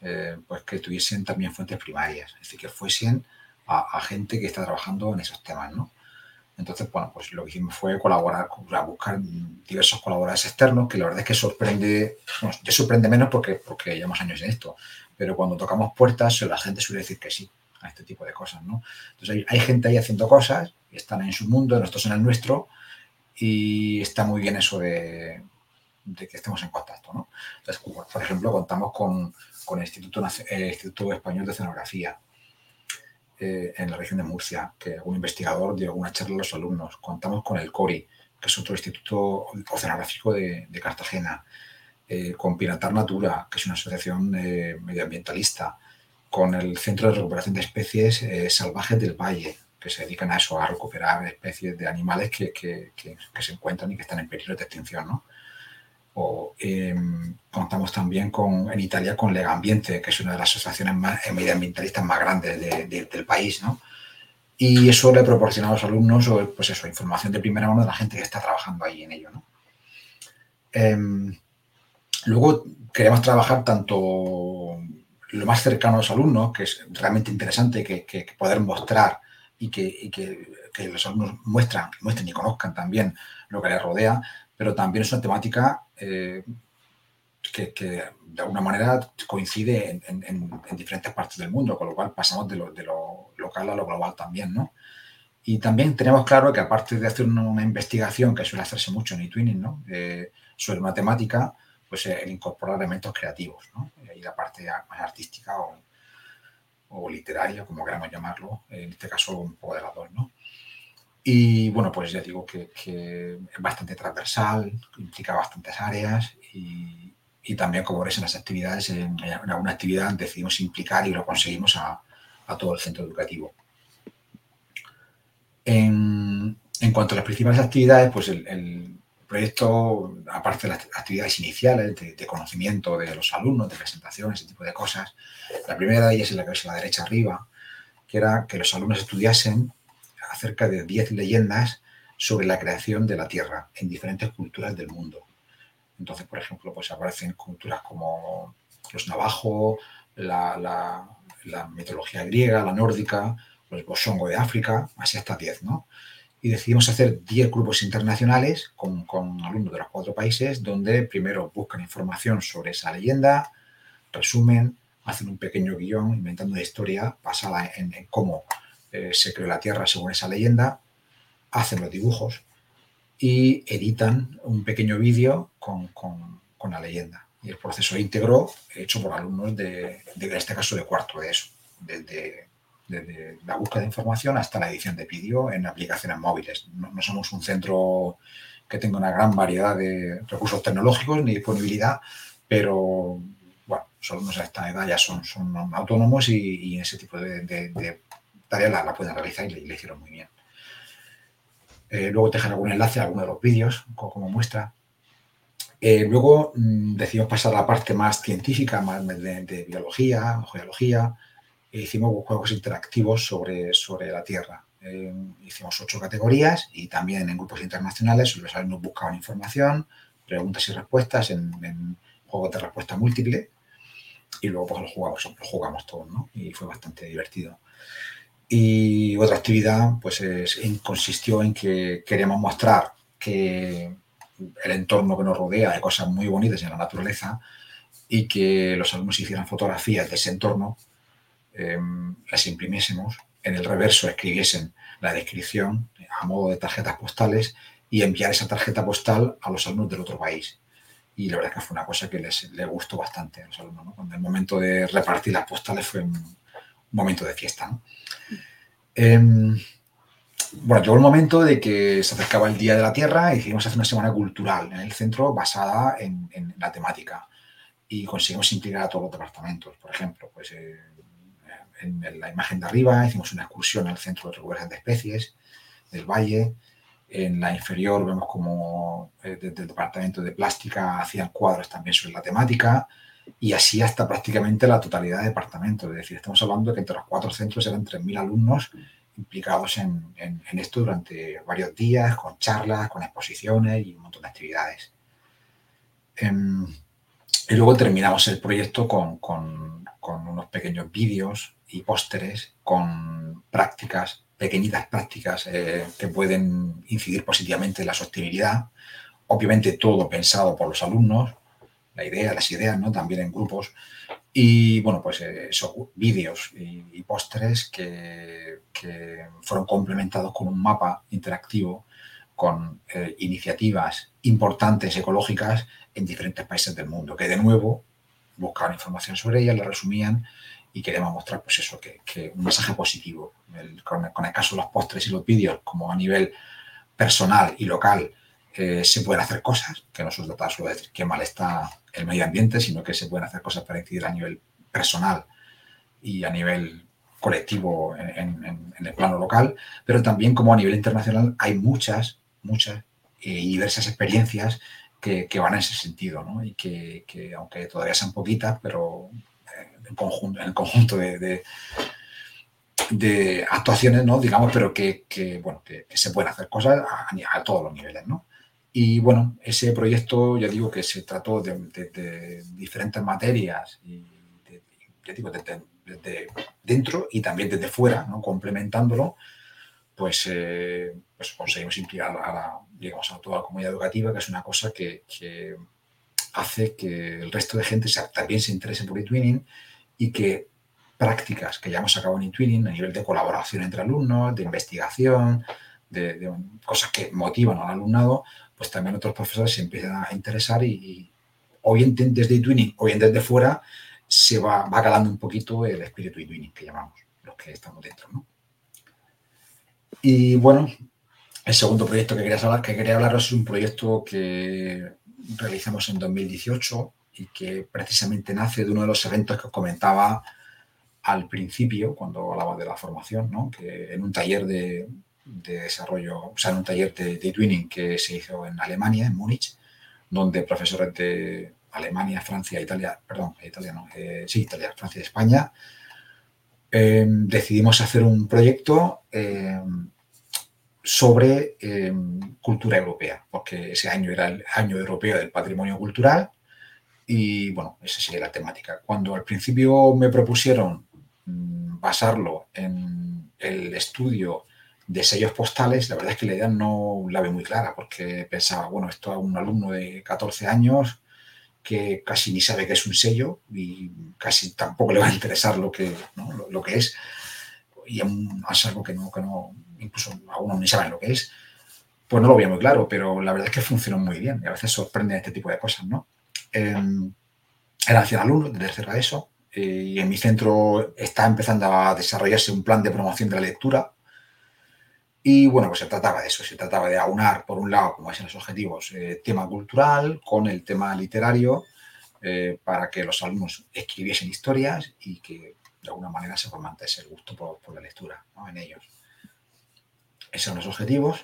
eh, pues que tuviesen también fuentes primarias, es decir, que fuesen a, gente que está trabajando en esos temas, ¿no? Entonces, bueno, pues lo que hicimos fue colaborar, buscar diversos colaboradores externos, que la verdad es que sorprende, bueno, ya sorprende menos porque, porque llevamos años en esto, pero cuando tocamos puertas la gente suele decir que sí a este tipo de cosas, ¿no? Entonces hay, gente ahí haciendo cosas y están en su mundo, nosotros en el nuestro y está muy bien eso de, que estemos en contacto, ¿no? Entonces, por ejemplo, contamos con, con el, Instituto, Instituto Español de Oceanografía eh, en la región de Murcia, que un investigador dio una charla a los alumnos. Contamos con el CORI, que es otro instituto oceanográfico de, Cartagena. Eh, con Piratar Natura, que es una asociación eh, medioambientalista, con el Centro de Recuperación de Especies eh, Salvajes del Valle, que se dedican a eso, a recuperar especies de animales que, que, que, se encuentran y que están en peligro de extinción. ¿no? O, em, contamos también con, en Italia con Legambiente, que es una de las asociaciones más, medioambientalistas más grandes del país. ¿no? Y eso le proporciona a los alumnos pues eso, información de primera mano de la gente que está trabajando ahí en ello. ¿no? Em, Luego queremos trabajar tanto lo más cercano a los alumnos, que es realmente interesante que, poder mostrar y, que, los alumnos muestran, muestren y conozcan también lo que les rodea, pero también es una temática eh, que, de alguna manera coincide en, diferentes partes del mundo, con lo cual pasamos de lo, local a lo global también, ¿no? Y también tenemos claro que aparte de hacer una, investigación que suele hacerse mucho en eTwinning, ¿no? Eh, sobre pues el incorporar elementos creativos, ¿no? Y la parte más artística o, literaria, como queramos llamarlo, en este caso un poco de ¿no? Y bueno, pues ya digo que, es bastante transversal, implica bastantes áreas y, también, como veréis en las actividades, en, alguna actividad decidimos implicar y lo conseguimos a, todo el centro educativo. En, cuanto a las principales actividades, pues el proyecto, aparte de las actividades iniciales de, conocimiento de los alumnos, de presentaciones, ese tipo de cosas, la primera de ellas es la que ves a la derecha arriba, que era que los alumnos estudiasen acerca de 10 leyendas sobre la creación de la Tierra en diferentes culturas del mundo. Entonces, por ejemplo, pues aparecen culturas como los navajos, la, mitología griega, la nórdica, los bosongo de África, así hasta 10, ¿no? y decidimos hacer 10 grupos internacionales con, alumnos de los cuatro países, donde primero buscan información sobre esa leyenda, resumen, hacen un pequeño guion inventando una historia basada en, cómo eh, se creó la Tierra según esa leyenda, hacen los dibujos y editan un pequeño vídeo con, la leyenda. Y el proceso íntegro hecho por alumnos de, de, en este caso, de cuarto de eso, de desde la búsqueda de información hasta la edición de vídeo en aplicaciones móviles. No, somos un centro que tenga una gran variedad de recursos tecnológicos ni disponibilidad, pero bueno, solo a esta edad ya son, son autónomos y, ese tipo de, tareas la, pueden realizar y le, hicieron muy bien. Eh, luego te dejaré algún enlace a alguno de los vídeos como, muestra. Eh, luego mm, decidimos pasar a la parte más científica, más de, biología, geología, e hicimos juegos interactivos sobre, sobre la Tierra. Eh, hicimos ocho categorías y también en grupos internacionales los alumnos buscaban información, preguntas y respuestas en, juegos de respuesta múltiple y luego pues los jugamos, los jugamos todos, ¿no? Y fue bastante divertido. Y otra actividad pues consistió en que queríamos mostrar que el entorno que nos rodea, de cosas muy bonitas en la naturaleza, y que los alumnos hicieran fotografías de ese entorno, em, las imprimiésemos, en el reverso escribiesen la descripción a modo de tarjetas postales y enviar esa tarjeta postal a los alumnos del otro país. Y la verdad es que fue una cosa que les, gustó bastante a los alumnos. Cuando el momento de repartir las postales fue momento de fiesta. Em, bueno, llegó el momento de que se acercaba el Día de la Tierra y decidimos hacer una semana cultural en el centro basada en, la temática. Y conseguimos integrar a todos los departamentos. Por ejemplo, pues eh, en, la imagen de arriba hicimos una excursión al centro de recuperación de especies del valle. En la inferior vemos como eh, desde el departamento de plástica hacían cuadros también sobre la temática y así hasta prácticamente la totalidad de departamentos. Es decir, estamos hablando de que entre los cuatro centros eran 3.000 alumnos implicados en, esto durante varios días, con charlas, con exposiciones y un montón de actividades. Em, y luego terminamos el proyecto con, unos pequeños vídeos y pósteres con prácticas, pequeñitas prácticas eh, que pueden incidir positivamente en la sostenibilidad. Obviamente todo pensado por los alumnos, la idea, las ideas, ¿no? También en grupos. Y bueno, pues eh, esos vídeos y, pósteres que, fueron complementados con un mapa interactivo con eh, iniciativas importantes ecológicas en diferentes países del mundo, que de nuevo buscaban información sobre ellas, la resumían y queríamos mostrar pues eso, que, un mensaje positivo. con, el caso de los postres y los vídeos, como a nivel personal y local, se pueden hacer cosas, que no se trata solo de decir qué mal está el medio ambiente, sino que se pueden hacer cosas para incidir a nivel personal y a nivel colectivo en, el plano local, pero también como a nivel internacional hay muchas, muchas y diversas experiencias que, van en ese sentido, ¿no? Y que, aunque todavía sean poquitas, pero en, conjunto, en el conjunto de, actuaciones, ¿no? Digamos, pero que, bueno, que, se pueden hacer cosas a todos los niveles, ¿no? Y bueno, ese proyecto, ya digo que se trató de, diferentes materias, ya digo, desde, dentro y también desde fuera, ¿no? complementándolo, pues, eh, pues conseguimos implicar a, la, digamos, a toda la comunidad educativa, que es una cosa que, hace que el resto de gente también se interese por eTwinning y que prácticas que ya hemos sacado en eTwinning a nivel de colaboración entre alumnos, de investigación, de, cosas que motivan al alumnado, pues también otros profesores se empiezan a interesar y, hoy en, desde eTwinning o bien desde fuera se va, va calando un poquito el espíritu eTwinning que llamamos, los que estamos dentro. ¿no? Y bueno, el segundo proyecto que quería, hablar, que quería hablaros es un proyecto que realizamos en 2018 y que precisamente nace de uno de los eventos que os comentaba al principio, cuando hablaba de la formación, ¿no? que en un taller de, de desarrollo, o sea, en un taller de, twinning que se hizo en Alemania, en Múnich, donde profesores de Alemania, Francia, Italia, perdón, Italia no, eh, sí, Italia, Francia y España, em, decidimos hacer un proyecto em, sobre em, cultura europea, porque ese año era el año europeo del patrimonio cultural y bueno, esa sería la temática. Cuando al principio me propusieron mm, basarlo en el estudio de sellos postales, la verdad es que la idea no la veo muy clara, porque pensaba, bueno, esto a un alumno de 14 años que casi ni sabe qué es un sello y casi tampoco le va a interesar lo que, lo, que es, y es algo que no, que no, incluso algunos ni saben lo que es, pues no lo veía muy claro, pero la verdad es que funcionó muy bien y a veces sorprende este tipo de cosas, ¿no? Eh, eran 100 alumnos de tercera ESO y en mi centro está empezando a desarrollarse un plan de promoción de la lectura y bueno, pues se trataba de eso, se trataba de aunar, por un lado, como dicen los objetivos, eh, tema cultural con el tema literario eh, para que los alumnos escribiesen historias y que de alguna manera se fomentase el gusto por, la lectura en ellos. Esos son los objetivos.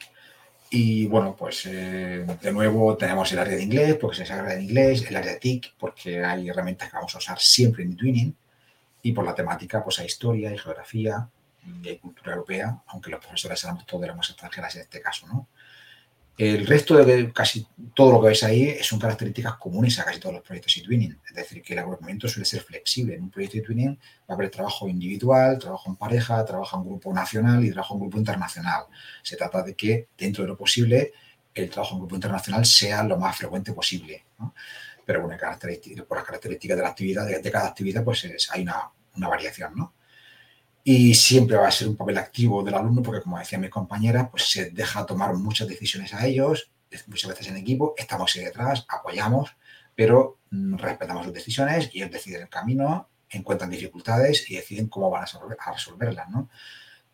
Y bueno, pues eh, de nuevo tenemos el área de inglés, porque se saca en inglés, el área de TIC, porque hay herramientas que vamos a usar siempre en Twinning, y por la temática, pues hay historia y geografía, de cultura europea, aunque los profesores éramos todos más extranjeras en este caso, ¿no? El resto de casi todo lo que veis ahí son características comunes a casi todos los proyectos de twinning. Es decir, que el agrupamiento suele ser flexible. En un proyecto de twinning va a haber trabajo individual, trabajo en pareja, trabajo en grupo nacional y trabajo en grupo internacional. Se trata de que, dentro de lo posible, el trabajo en grupo internacional sea lo más frecuente posible. Pero bueno, por las características de la actividad, de, cada actividad, pues hay una, una, variación, ¿no? Y siempre va a ser un papel activo del alumno porque, como decía mi compañera, pues se deja tomar muchas decisiones a ellos, muchas veces en equipo, estamos ahí detrás, apoyamos, pero mm, respetamos sus decisiones y ellos deciden el camino, encuentran dificultades y deciden cómo van a resolverlas, ¿no?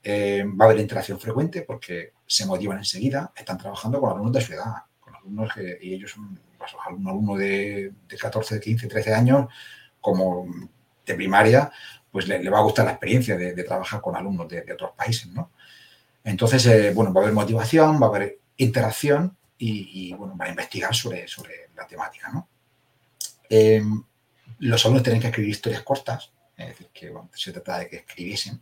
Eh, va a haber interacción frecuente porque se motivan enseguida, están trabajando con alumnos de su edad, con alumnos que, y ellos son pues, un alumno de, de, 14, 15, 13 años, como de primaria, pues le, va a gustar la experiencia de, trabajar con alumnos de, otros países, ¿no? Entonces, eh, bueno, va a haber motivación, va a haber interacción y, bueno, van a investigar sobre, sobre la temática, ¿no? Eh, los alumnos tienen que escribir historias cortas, es decir, que se trata de que escribiesen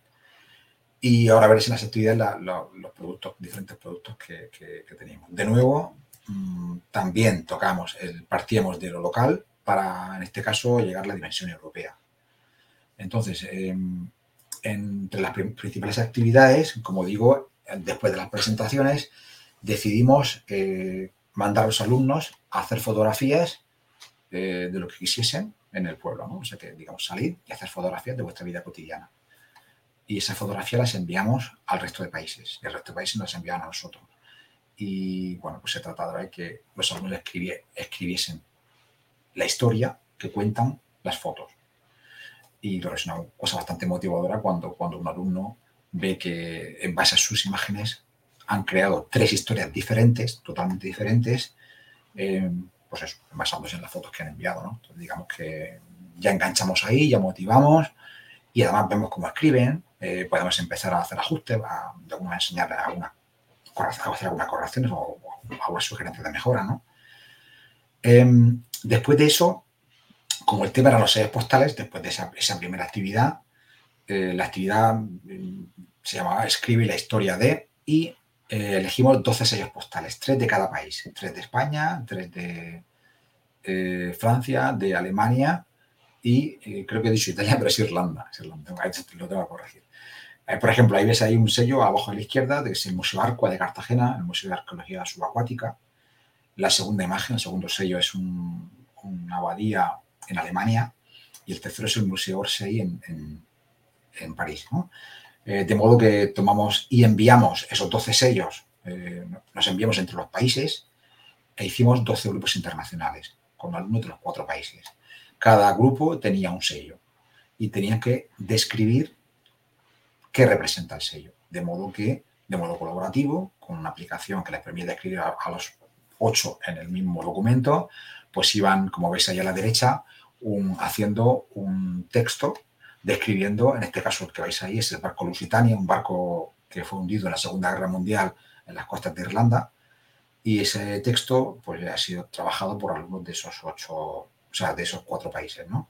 y ahora veréis en las actividades los productos, diferentes productos que, tenemos. De nuevo, mm, también tocamos, partíamos de lo local para, en este caso, llegar a la dimensión europea. Entonces, em, entre las principales actividades, como digo, después de las presentaciones, decidimos eh, mandar a los alumnos a hacer fotografías eh, de lo que quisiesen en el pueblo, ¿no? O sea, que, digamos, salir y hacer fotografías de vuestra vida cotidiana y esa fotografía las enviamos al resto de países y el resto de países nos envían a nosotros. Y bueno, pues se trataba de que los alumnos escribiesen la historia que cuentan las fotos. Y es una cosa bastante motivadora cuando, cuando un alumno ve que en base a sus imágenes han creado tres historias diferentes, totalmente diferentes, eh, pues eso, basándose en las fotos que han enviado, ¿no? Digamos que ya enganchamos ahí, ya motivamos y además vemos cómo escriben, eh, podemos empezar a hacer ajustes, a, a enseñarles alguna, a hacer algunas correcciones o, algunas sugerencias de mejora, ¿no? Em, después de eso, como el tema eran los sellos postales, después de esa, primera actividad, eh, la actividad mm, se llamaba Escribe la historia de y eh, elegimos 12 sellos postales, tres de cada país, tres de España, tres de Francia, de Alemania y creo que he Italia, pero es Irlanda, es Irlanda. Eh, por ejemplo, ahí ves ahí un sello abajo a la izquierda, que es el Museo Arcua de Cartagena, el Museo de Arqueología Subacuática. La segunda imagen, el segundo sello es una abadía en Alemania y el tercero es el Museo Orsay en, en, París. Eh, de modo que tomamos y enviamos esos 12 sellos, eh, nos enviamos entre los países e hicimos 12 grupos internacionales con alumnos de los cuatro países. Cada grupo tenía un sello y tenían que describir qué representa el sello. De modo que, de modo colaborativo, con una aplicación que les permite escribir a, los ocho en el mismo documento, pues iban, como veis ahí a la derecha, haciendo un texto describiendo, en este caso el que veis ahí es el barco Lusitania, un barco que fue hundido en la Segunda Guerra Mundial en las costas de Irlanda, y ese texto pues ha sido trabajado por algunos de esos ocho, o sea, de esos cuatro países, ¿no?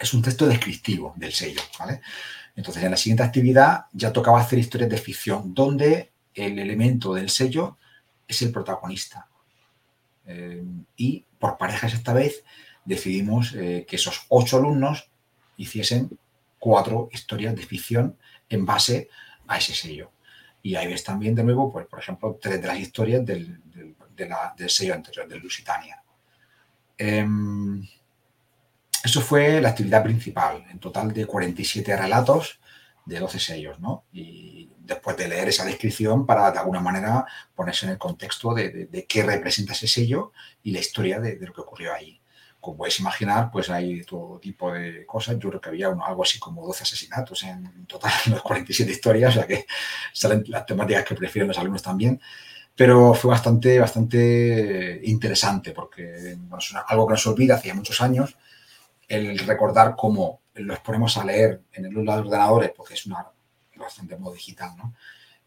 Es un texto descriptivo del sello, ¿vale? Entonces, en la siguiente actividad ya tocaba hacer historias de ficción, donde el elemento del sello es el protagonista. Eh, y por parejas esta vez decidimos eh, que esos ocho alumnos hiciesen cuatro historias de ficción en base a ese sello. Y ahí ves también de nuevo, pues, por ejemplo, tres de las historias del, sello anterior, del Lusitania. Em, eso fue la actividad principal, en total de 47 relatos de 12 sellos, ¿no? Y después de leer esa descripción para de alguna manera ponerse en el contexto de, qué representa ese sello y la historia de, lo que ocurrió ahí. Como podéis imaginar, pues hay todo tipo de cosas. Yo creo que había algo así como 12 asesinatos en total, en las 47 historias, o sea que salen las temáticas que prefieren los alumnos también pero fue bastante, bastante interesante porque es algo que nos olvida hacía muchos años el recordar cómo los ponemos a leer en el de ordenadores, porque es una bastante modo digital, ¿no?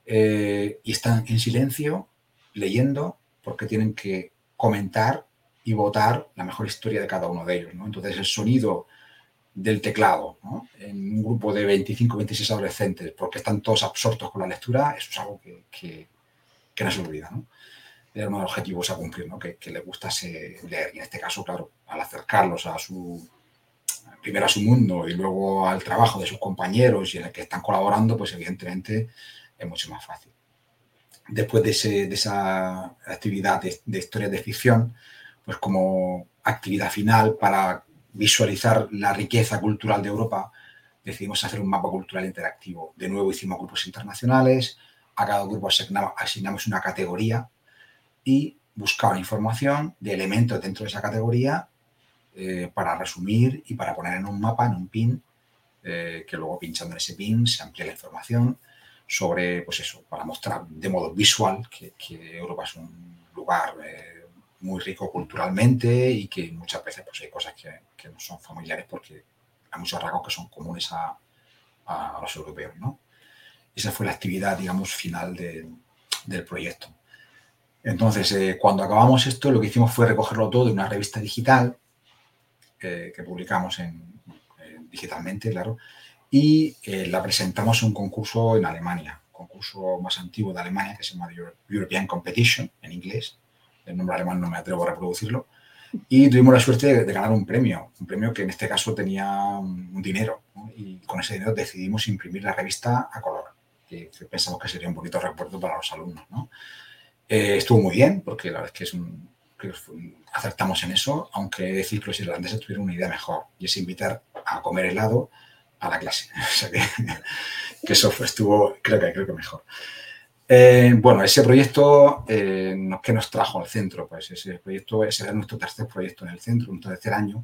Eh, y están en silencio leyendo porque tienen que comentar y votar la mejor historia de cada uno de ellos, ¿no? Entonces el sonido del teclado, ¿no? En un grupo de 25, 26 adolescentes, porque están todos absortos con la lectura, eso es algo que, que, no se olvida, ¿no? Era uno de los objetivos a cumplir, ¿no? Que, que les gustase leer. Y en este caso, claro, al acercarlos a su primero a su mundo y luego al trabajo de sus compañeros y en el que están colaborando, pues evidentemente es mucho más fácil. después de, esa actividad de, de historia de ficción, pues como actividad final para visualizar la riqueza cultural de Europa, decidimos hacer un mapa cultural interactivo. De nuevo hicimos grupos internacionales, a cada grupo asignamos una categoría y buscaban información de elementos dentro de esa categoría eh, para resumir y para poner en un mapa, en un pin, eh, que luego pinchando en ese pin se amplía la información sobre, pues eso, para mostrar de modo visual que, Europa es un lugar eh, muy rico culturalmente y que muchas veces pues, hay cosas que, que, no son familiares porque hay muchos rasgos que son comunes a, a los europeos, ¿no? Esa fue la actividad, digamos, final del proyecto. Entonces, eh, cuando acabamos esto, lo que hicimos fue recogerlo todo de una revista digital eh, que publicamos en, digitalmente, claro, y eh, la presentamos en un concurso en Alemania, concurso más antiguo de Alemania que se llama European Competition en inglés. El nombre alemán no me atrevo a reproducirlo. Y tuvimos la suerte de, ganar un premio, un premio que en este caso tenía un, dinero. Y con ese dinero decidimos imprimir la revista a color, que, pensamos que sería un bonito recuerdo para los alumnos. ¿no? Eh, estuvo muy bien, porque la verdad es que es un, acertamos en eso, aunque decir que los irlandeses tuvieron una idea mejor, y es invitar a comer helado a la clase. O sea que, que eso estuvo, creo que, creo que mejor. Eh, bueno, ese proyecto, eh, ¿qué nos trajo al centro? Pues ese proyecto, ese era nuestro tercer proyecto en el centro, un tercer año,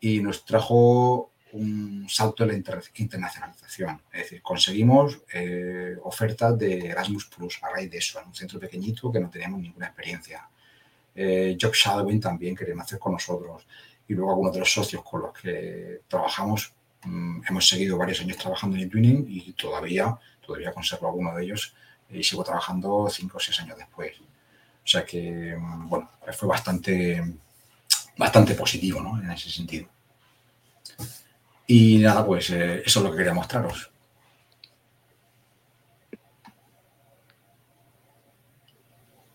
y nos trajo un salto en la internacionalización. Es decir, conseguimos eh, ofertas de Erasmus Plus a raíz de eso, en un centro pequeñito que no teníamos ninguna experiencia. Eh, Job Shadowing también querían hacer con nosotros. Y luego algunos de los socios con los que trabajamos, mm, hemos seguido varios años trabajando en eTwinning y todavía, todavía conservo alguno de ellos y sigo trabajando cinco o seis años después. O sea que, mm, bueno, fue bastante, bastante positivo ¿no? en ese sentido. Y nada, pues eh, eso es lo que quería mostraros.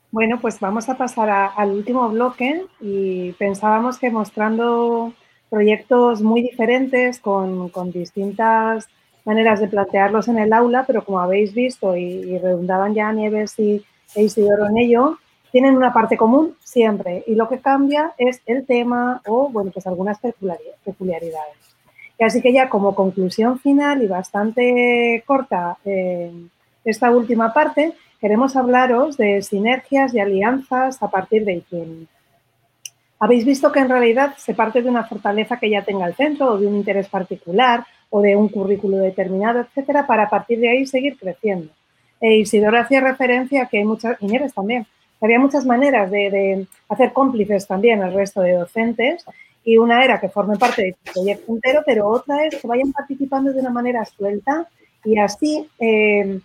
Bueno, pues vamos a pasar al último bloque y pensábamos que mostrando proyectos muy diferentes con, con distintas maneras de plantearlos en el aula, pero como habéis visto y, redundaban ya Nieves y e Isidoro en ello, tienen una parte común siempre y lo que cambia es el tema o, bueno, pues algunas peculiaridades. Y así que ya como conclusión final y bastante corta eh, esta última parte, queremos hablaros de sinergias y alianzas a partir de ITIN. Habéis visto que en realidad se parte de una fortaleza que ya tenga el centro o de un interés particular o de un currículo determinado, etcétera, para a partir de ahí seguir creciendo. E Isidoro hacía referencia a que hay muchas, y también, había muchas maneras de, hacer cómplices también al resto de docentes y una era que formen parte del proyecto entero, pero otra es que vayan participando de una manera suelta y así eh,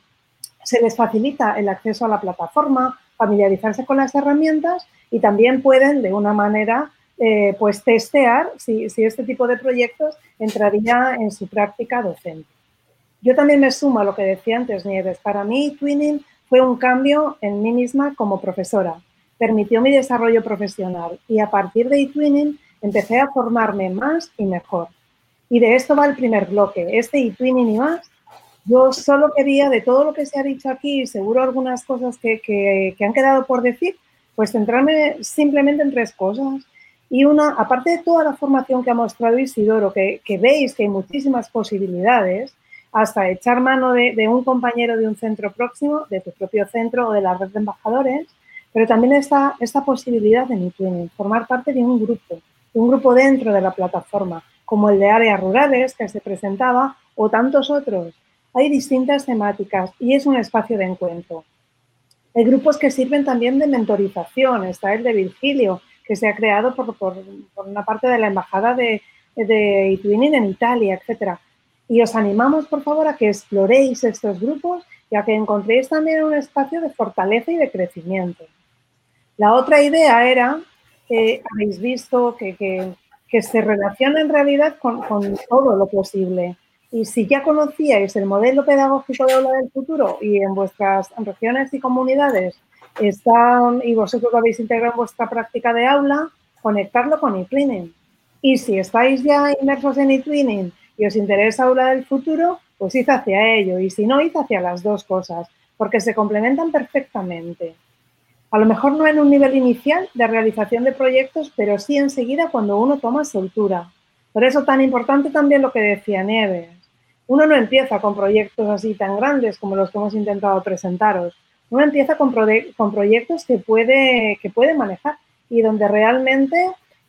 se les facilita el acceso a la plataforma, familiarizarse con las herramientas y también pueden de una manera eh, pues testear si, este tipo de proyectos entraría en su práctica docente. Yo también me sumo a lo que decía antes Nieves. Para mí, Twinning fue un cambio en mí misma como profesora. Permitió mi desarrollo profesional y a partir de eTwinning empecé a formarme más y mejor. Y de esto va el primer bloque, este eTwinning y más. Yo solo quería, de todo lo que se ha dicho aquí, seguro algunas cosas que, que han quedado por decir, pues centrarme simplemente en tres cosas. Y una, aparte de toda la formación que ha mostrado Isidoro, que, veis que hay muchísimas posibilidades, hasta echar mano de, un compañero de un centro próximo, de tu propio centro o de la red de embajadores, pero también está esta posibilidad de formar parte de un grupo, de un grupo dentro de la plataforma, como el de áreas rurales que se presentaba o tantos otros. Hay distintas temáticas y es un espacio de encuentro. Hay grupos que sirven también de mentorización, está el de Virgilio, que se ha creado por, una parte de la Embajada de, de en Italia, etcétera. Y os animamos, por favor, a que exploréis estos grupos y a que encontréis también un espacio de fortaleza y de crecimiento. La otra idea era, que habéis visto, que, que, se relaciona en realidad con, con, todo lo posible. Y si ya conocíais el modelo pedagógico de Aula del Futuro y en vuestras regiones y comunidades está, y vosotros lo habéis integrado en vuestra práctica de aula, conectarlo con eTwinning. Y si estáis ya inmersos en eTwinning y os interesa aula del futuro, pues id hacia ello. Y si no, id hacia las dos cosas. porque se complementan perfectamente. A lo mejor no en un nivel inicial de realización de proyectos, pero sí enseguida cuando uno toma soltura. Por eso tan importante también lo que decía Nieves. Uno no empieza con proyectos así tan grandes como los que hemos intentado presentaros. Uno empieza con, proyectos que puede, que puede manejar y donde realmente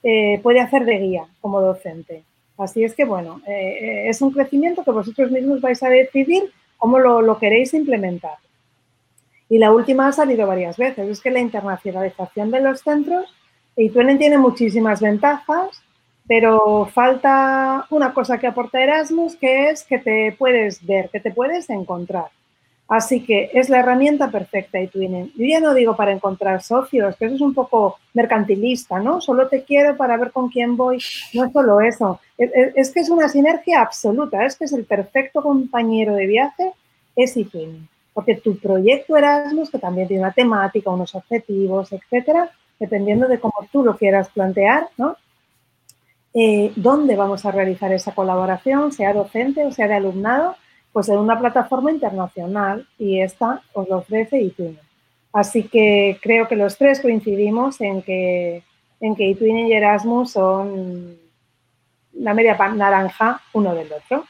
eh, puede hacer de guía como docente. Así es que, bueno, eh, eh, es un crecimiento que vosotros mismos vais a decidir cómo lo, lo, queréis implementar. Y la última ha salido varias veces, es que la internacionalización de los centros, y tiene muchísimas ventajas, pero falta una cosa que aporta Erasmus, que es que te puedes ver, que te puedes encontrar. Así que es la herramienta perfecta y Twinning. Yo ya no digo para encontrar socios, que eso es un poco mercantilista, ¿no? Solo te quiero para ver con quién voy. No es solo eso. Es, que es una sinergia absoluta. Es que es el perfecto compañero de viaje, es eTwinning. Porque tu proyecto Erasmus, que también tiene una temática, unos objetivos, etcétera, dependiendo de cómo tú lo quieras plantear, ¿no? Eh, dónde vamos a realizar esa colaboración, sea docente o sea de alumnado, pues en una plataforma internacional y esta os lo ofrece eTwinning. Así que creo que los tres coincidimos en que, en que eTwinning y Erasmus son la media naranja uno del otro.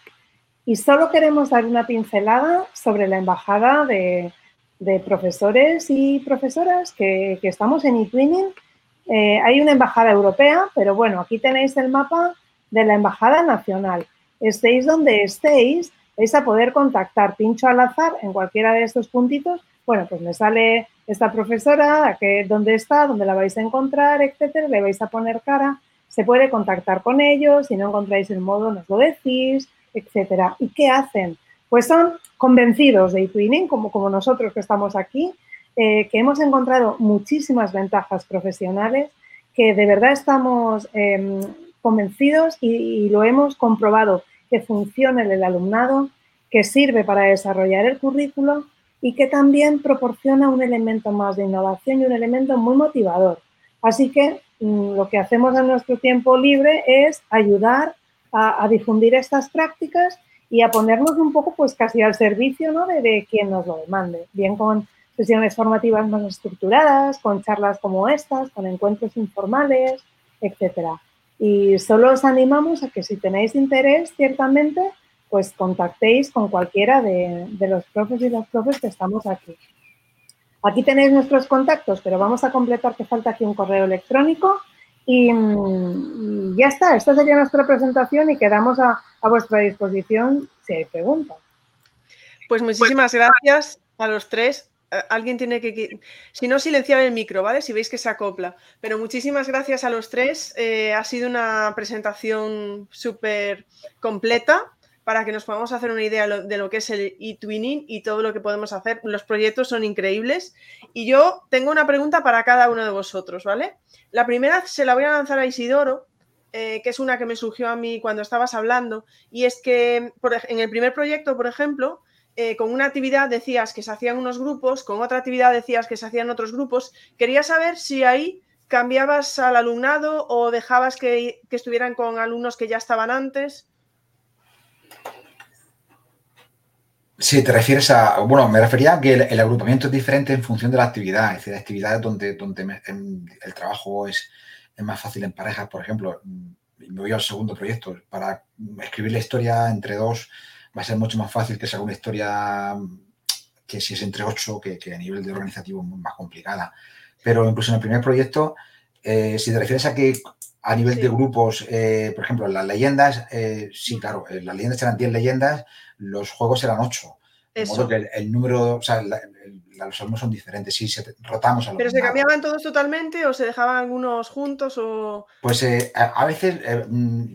Y solo queremos dar una pincelada sobre la embajada de, profesores y profesoras que, que estamos en eTwinning eh, hay una embajada europea, pero bueno, aquí tenéis el mapa de la embajada nacional. Estéis donde estéis, vais a poder contactar. Pincho al azar en cualquiera de estos puntitos. Bueno, pues me sale esta profesora, que, dónde está, dónde la vais a encontrar, etcétera. Le vais a poner cara. Se puede contactar con ellos. Si no encontráis el modo, nos lo decís, etcétera. ¿Y qué hacen? Pues son convencidos de eTwinning, como, como nosotros que estamos aquí, eh, que hemos encontrado muchísimas ventajas profesionales, que de verdad estamos em, convencidos y, lo hemos comprobado que funciona en el alumnado, que sirve para desarrollar el currículo y que también proporciona un elemento más de innovación y un elemento muy motivador. Así que mm, lo que hacemos en nuestro tiempo libre es ayudar a, difundir estas prácticas y a ponernos un poco pues casi al servicio ¿no? de, de quien nos lo demande, bien con sesiones formativas más estructuradas, con charlas como estas, con encuentros informales, etcétera. Y solo os animamos a que si tenéis interés, ciertamente, pues contactéis con cualquiera de, los profes y las profes que estamos aquí. Aquí tenéis nuestros contactos, pero vamos a completar que falta aquí un correo electrónico y, ya está. Esta sería nuestra presentación y quedamos a, a vuestra disposición si hay preguntas. Pues muchísimas gracias a los tres alguien tiene que, si no, silenciar el micro, ¿vale? Si veis que se acopla. Pero muchísimas gracias a los tres. Eh, ha sido una presentación súper completa para que nos podamos hacer una idea de lo que es el e-twinning y todo lo que podemos hacer. Los proyectos son increíbles. Y yo tengo una pregunta para cada uno de vosotros, ¿vale? La primera se la voy a lanzar a Isidoro, eh, que es una que me surgió a mí cuando estabas hablando, y es que en el primer proyecto, por ejemplo, eh, con una actividad decías que se hacían unos grupos, con otra actividad decías que se hacían otros grupos. Quería saber si ahí cambiabas al alumnado o dejabas que, estuvieran con alumnos que ya estaban antes. Sí, te refieres a, bueno, me refería a que el, agrupamiento es diferente en función de la actividad, es decir, actividades donde, donde el trabajo es, es, más fácil en parejas, por ejemplo, me voy al segundo proyecto, para escribir la historia entre dos va a ser mucho más fácil que sea una historia que si es entre ocho, que, a nivel de organizativo es más complicada. Pero incluso en el primer proyecto, eh, si te refieres a que a nivel de grupos, eh, por ejemplo, las leyendas, eh, sí, claro, las leyendas eran 10 leyendas, los juegos eran 8. De modo que el, número, o sea, los alumnos son diferentes, sí, rotamos a los ¿Pero se cambiaban todos totalmente o se dejaban algunos juntos o...? Pues a, veces mm,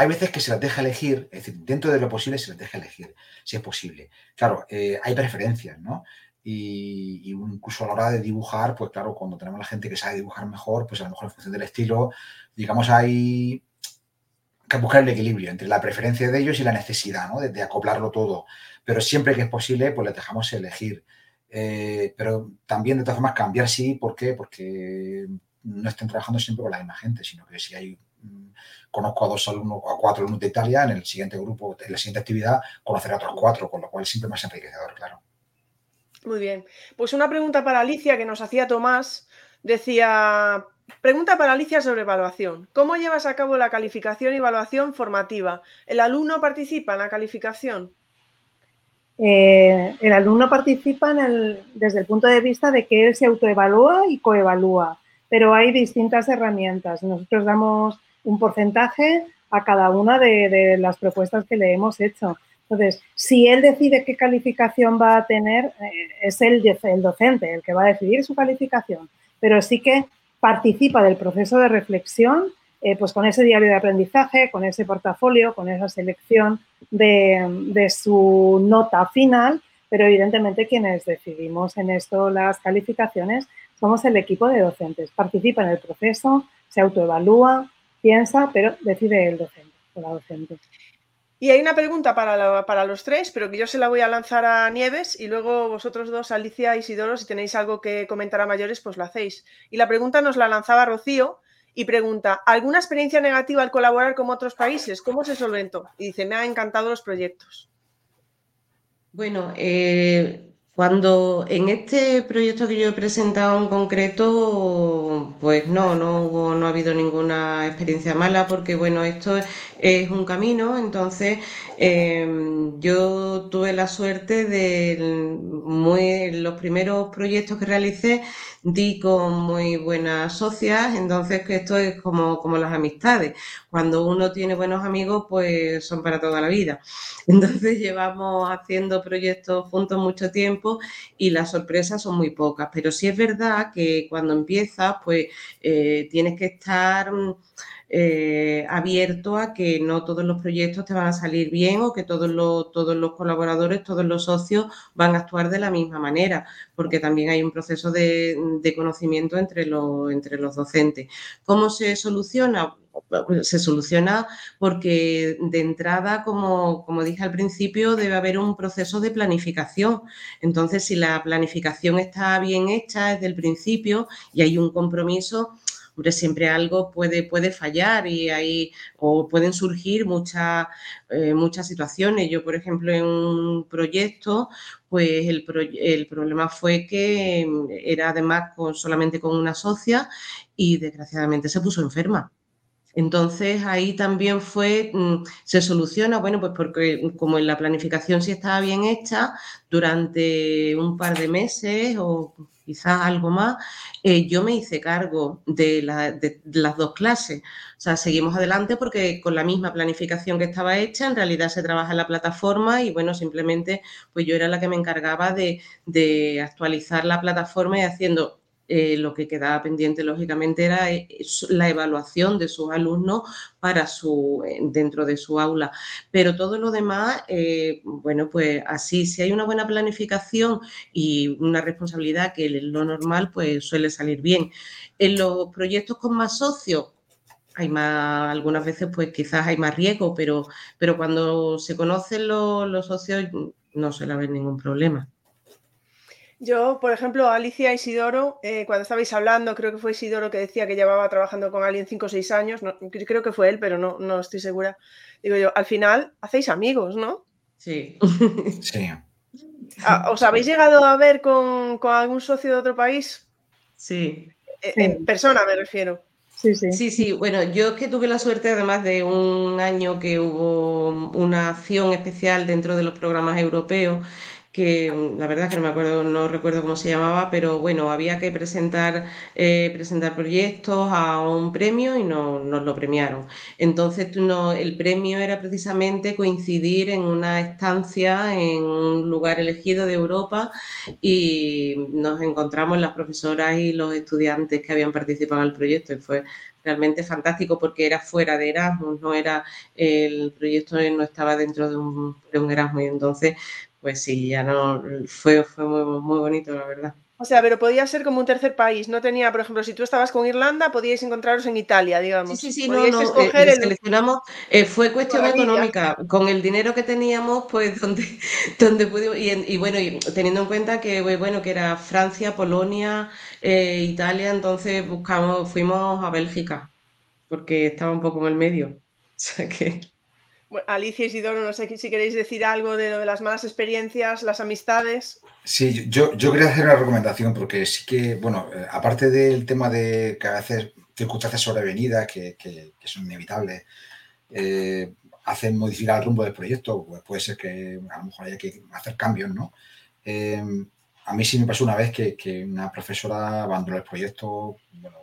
hay veces que se las deja elegir, es decir, dentro de lo posible se las deja elegir, si es posible. Claro, eh, hay preferencias, ¿no? Y, incluso a la hora de dibujar, pues claro, cuando tenemos la gente que sabe dibujar mejor, pues a lo mejor en función del estilo, digamos, hay que buscar el equilibrio entre la preferencia de ellos y la necesidad, ¿no? De, acoplarlo todo. Pero siempre que es posible, pues les dejamos elegir. Eh, pero también, de todas formas, cambiar sí. ¿Por qué? Porque no estén trabajando siempre con la misma gente, sino que si hay conozco a dos alumnos, a cuatro alumnos de Italia, en el siguiente grupo, en la siguiente actividad, conocer a otros cuatro, con lo cual es siempre más enriquecedor, claro. Muy bien. Pues una pregunta para Alicia que nos hacía Tomás. Decía, pregunta para Alicia sobre evaluación. ¿Cómo llevas a cabo la calificación y evaluación formativa? ¿El alumno participa en la calificación? Eh, el alumno participa desde el punto de vista de que él se autoevalúa y coevalúa, pero hay distintas herramientas. Nosotros damos un porcentaje a cada una de, las propuestas que le hemos hecho. Entonces, si él decide qué calificación va a tener, eh, es el, docente el que va a decidir su calificación, pero sí que participa del proceso de reflexión eh, pues con ese diario de aprendizaje, con ese portafolio, con esa selección de, su nota final, pero evidentemente quienes decidimos en esto las calificaciones somos el equipo de docentes. Participa en el proceso, se autoevalúa, piensa, pero decide el docente o la docente. Y hay una pregunta para, para, los tres, pero que yo se la voy a lanzar a Nieves y luego vosotros dos, Alicia y Isidoro, si tenéis algo que comentar a mayores, pues lo hacéis. Y la pregunta nos la lanzaba Rocío y pregunta, ¿alguna experiencia negativa al colaborar con otros países? ¿Cómo se solventó? Y dice, me han encantado los proyectos. Bueno, eh, cuando en este proyecto que yo he presentado en concreto, pues no, no, no ha habido ninguna experiencia mala porque, bueno, esto es un camino, entonces em, yo tuve la suerte de muy, los primeros proyectos que realicé di con muy buenas socias, entonces que esto es como, como las amistades. Cuando uno tiene buenos amigos, pues son para toda la vida. Entonces llevamos haciendo proyectos juntos mucho tiempo y las sorpresas son muy pocas, pero sí es verdad que cuando empiezas, pues eh, tienes que estar eh, abierto a que no todos los proyectos te van a salir bien o que todos los, todos los colaboradores, todos los socios van a actuar de la misma manera, porque también hay un proceso de, conocimiento entre los, entre los docentes. ¿Cómo se soluciona? se soluciona porque de entrada, como, como, dije al principio, debe haber un proceso de planificación. Entonces, si la planificación está bien hecha desde el principio y hay un compromiso, siempre algo puede, puede fallar y hay, o pueden surgir muchas, eh, muchas situaciones. Yo, por ejemplo, en un proyecto, pues el, el problema fue que era además con, solamente con una socia y desgraciadamente se puso enferma. Entonces ahí también fue, mm, se soluciona, bueno, pues porque como en la planificación sí estaba bien hecha, durante un par de meses o quizás algo más, eh, yo me hice cargo de, las dos clases. O sea, seguimos adelante porque con la misma planificación que estaba hecha, en realidad se trabaja en la plataforma y bueno, simplemente pues yo era la que me encargaba de, de actualizar la plataforma y haciendo eh, lo que quedaba pendiente, lógicamente, era eh, la evaluación de sus alumnos para su, eh, dentro de su aula. Pero todo lo demás, bueno, pues así, si hay una buena planificación y una responsabilidad que es lo normal, pues suele salir bien. En los proyectos con más socios, hay más, algunas veces pues quizás hay más riesgo, pero, pero cuando se conocen los, los socios no suele haber ningún problema. Yo, por ejemplo, Alicia Isidoro, eh, cuando estabais hablando, creo que fue Isidoro que decía que llevaba trabajando con alguien 5 o 6 años, creo que fue él, pero no, no estoy segura. Digo yo, al final hacéis amigos, ¿no? Sí. sí. Ah, ¿Os habéis llegado a ver con, algún socio de otro país? Sí. Eh, en persona me refiero. Sí, sí. Sí, sí. Bueno, yo es que tuve la suerte, además de un año que hubo una acción especial dentro de los programas europeos que la verdad es que no me acuerdo, no recuerdo cómo se llamaba, pero bueno, había que presentar, eh, presentar proyectos a un premio y no, nos lo premiaron. Entonces el premio era precisamente coincidir en una estancia en un lugar elegido de Europa y nos encontramos las profesoras y los estudiantes que habían participado en el proyecto y fue realmente fantástico porque era fuera de Erasmus, no era el proyecto no estaba dentro de un, de un Erasmus entonces pues sí, ya no, fue, fue muy, muy bonito, la verdad. O sea, pero podía ser como un tercer país. No tenía, por ejemplo, si tú estabas con Irlanda, podíais encontraros en Italia, digamos. Sí, sí, sí, no, no. Eh, seleccionamos, eh, fue cuestión económica. Con el dinero que teníamos, pues donde, donde pudimos. Y, bueno, y teniendo en cuenta que, bueno, que era Francia, Polonia, eh, Italia, entonces buscamos, fuimos a Bélgica, porque estaba un poco en el medio. O sea que. Alicia y Isidoro, no sé si queréis decir algo de lo de las malas experiencias, las amistades. Sí, yo, yo quería hacer una recomendación porque sí que, bueno, eh, aparte del tema de que a veces circunstancias sobrevenidas que, que, son inevitables eh, hacen modificar el rumbo del proyecto, pues puede ser que a lo mejor haya que hacer cambios, ¿no? Eh, a mí sí me pasó una vez que, que una profesora abandonó el proyecto, bueno,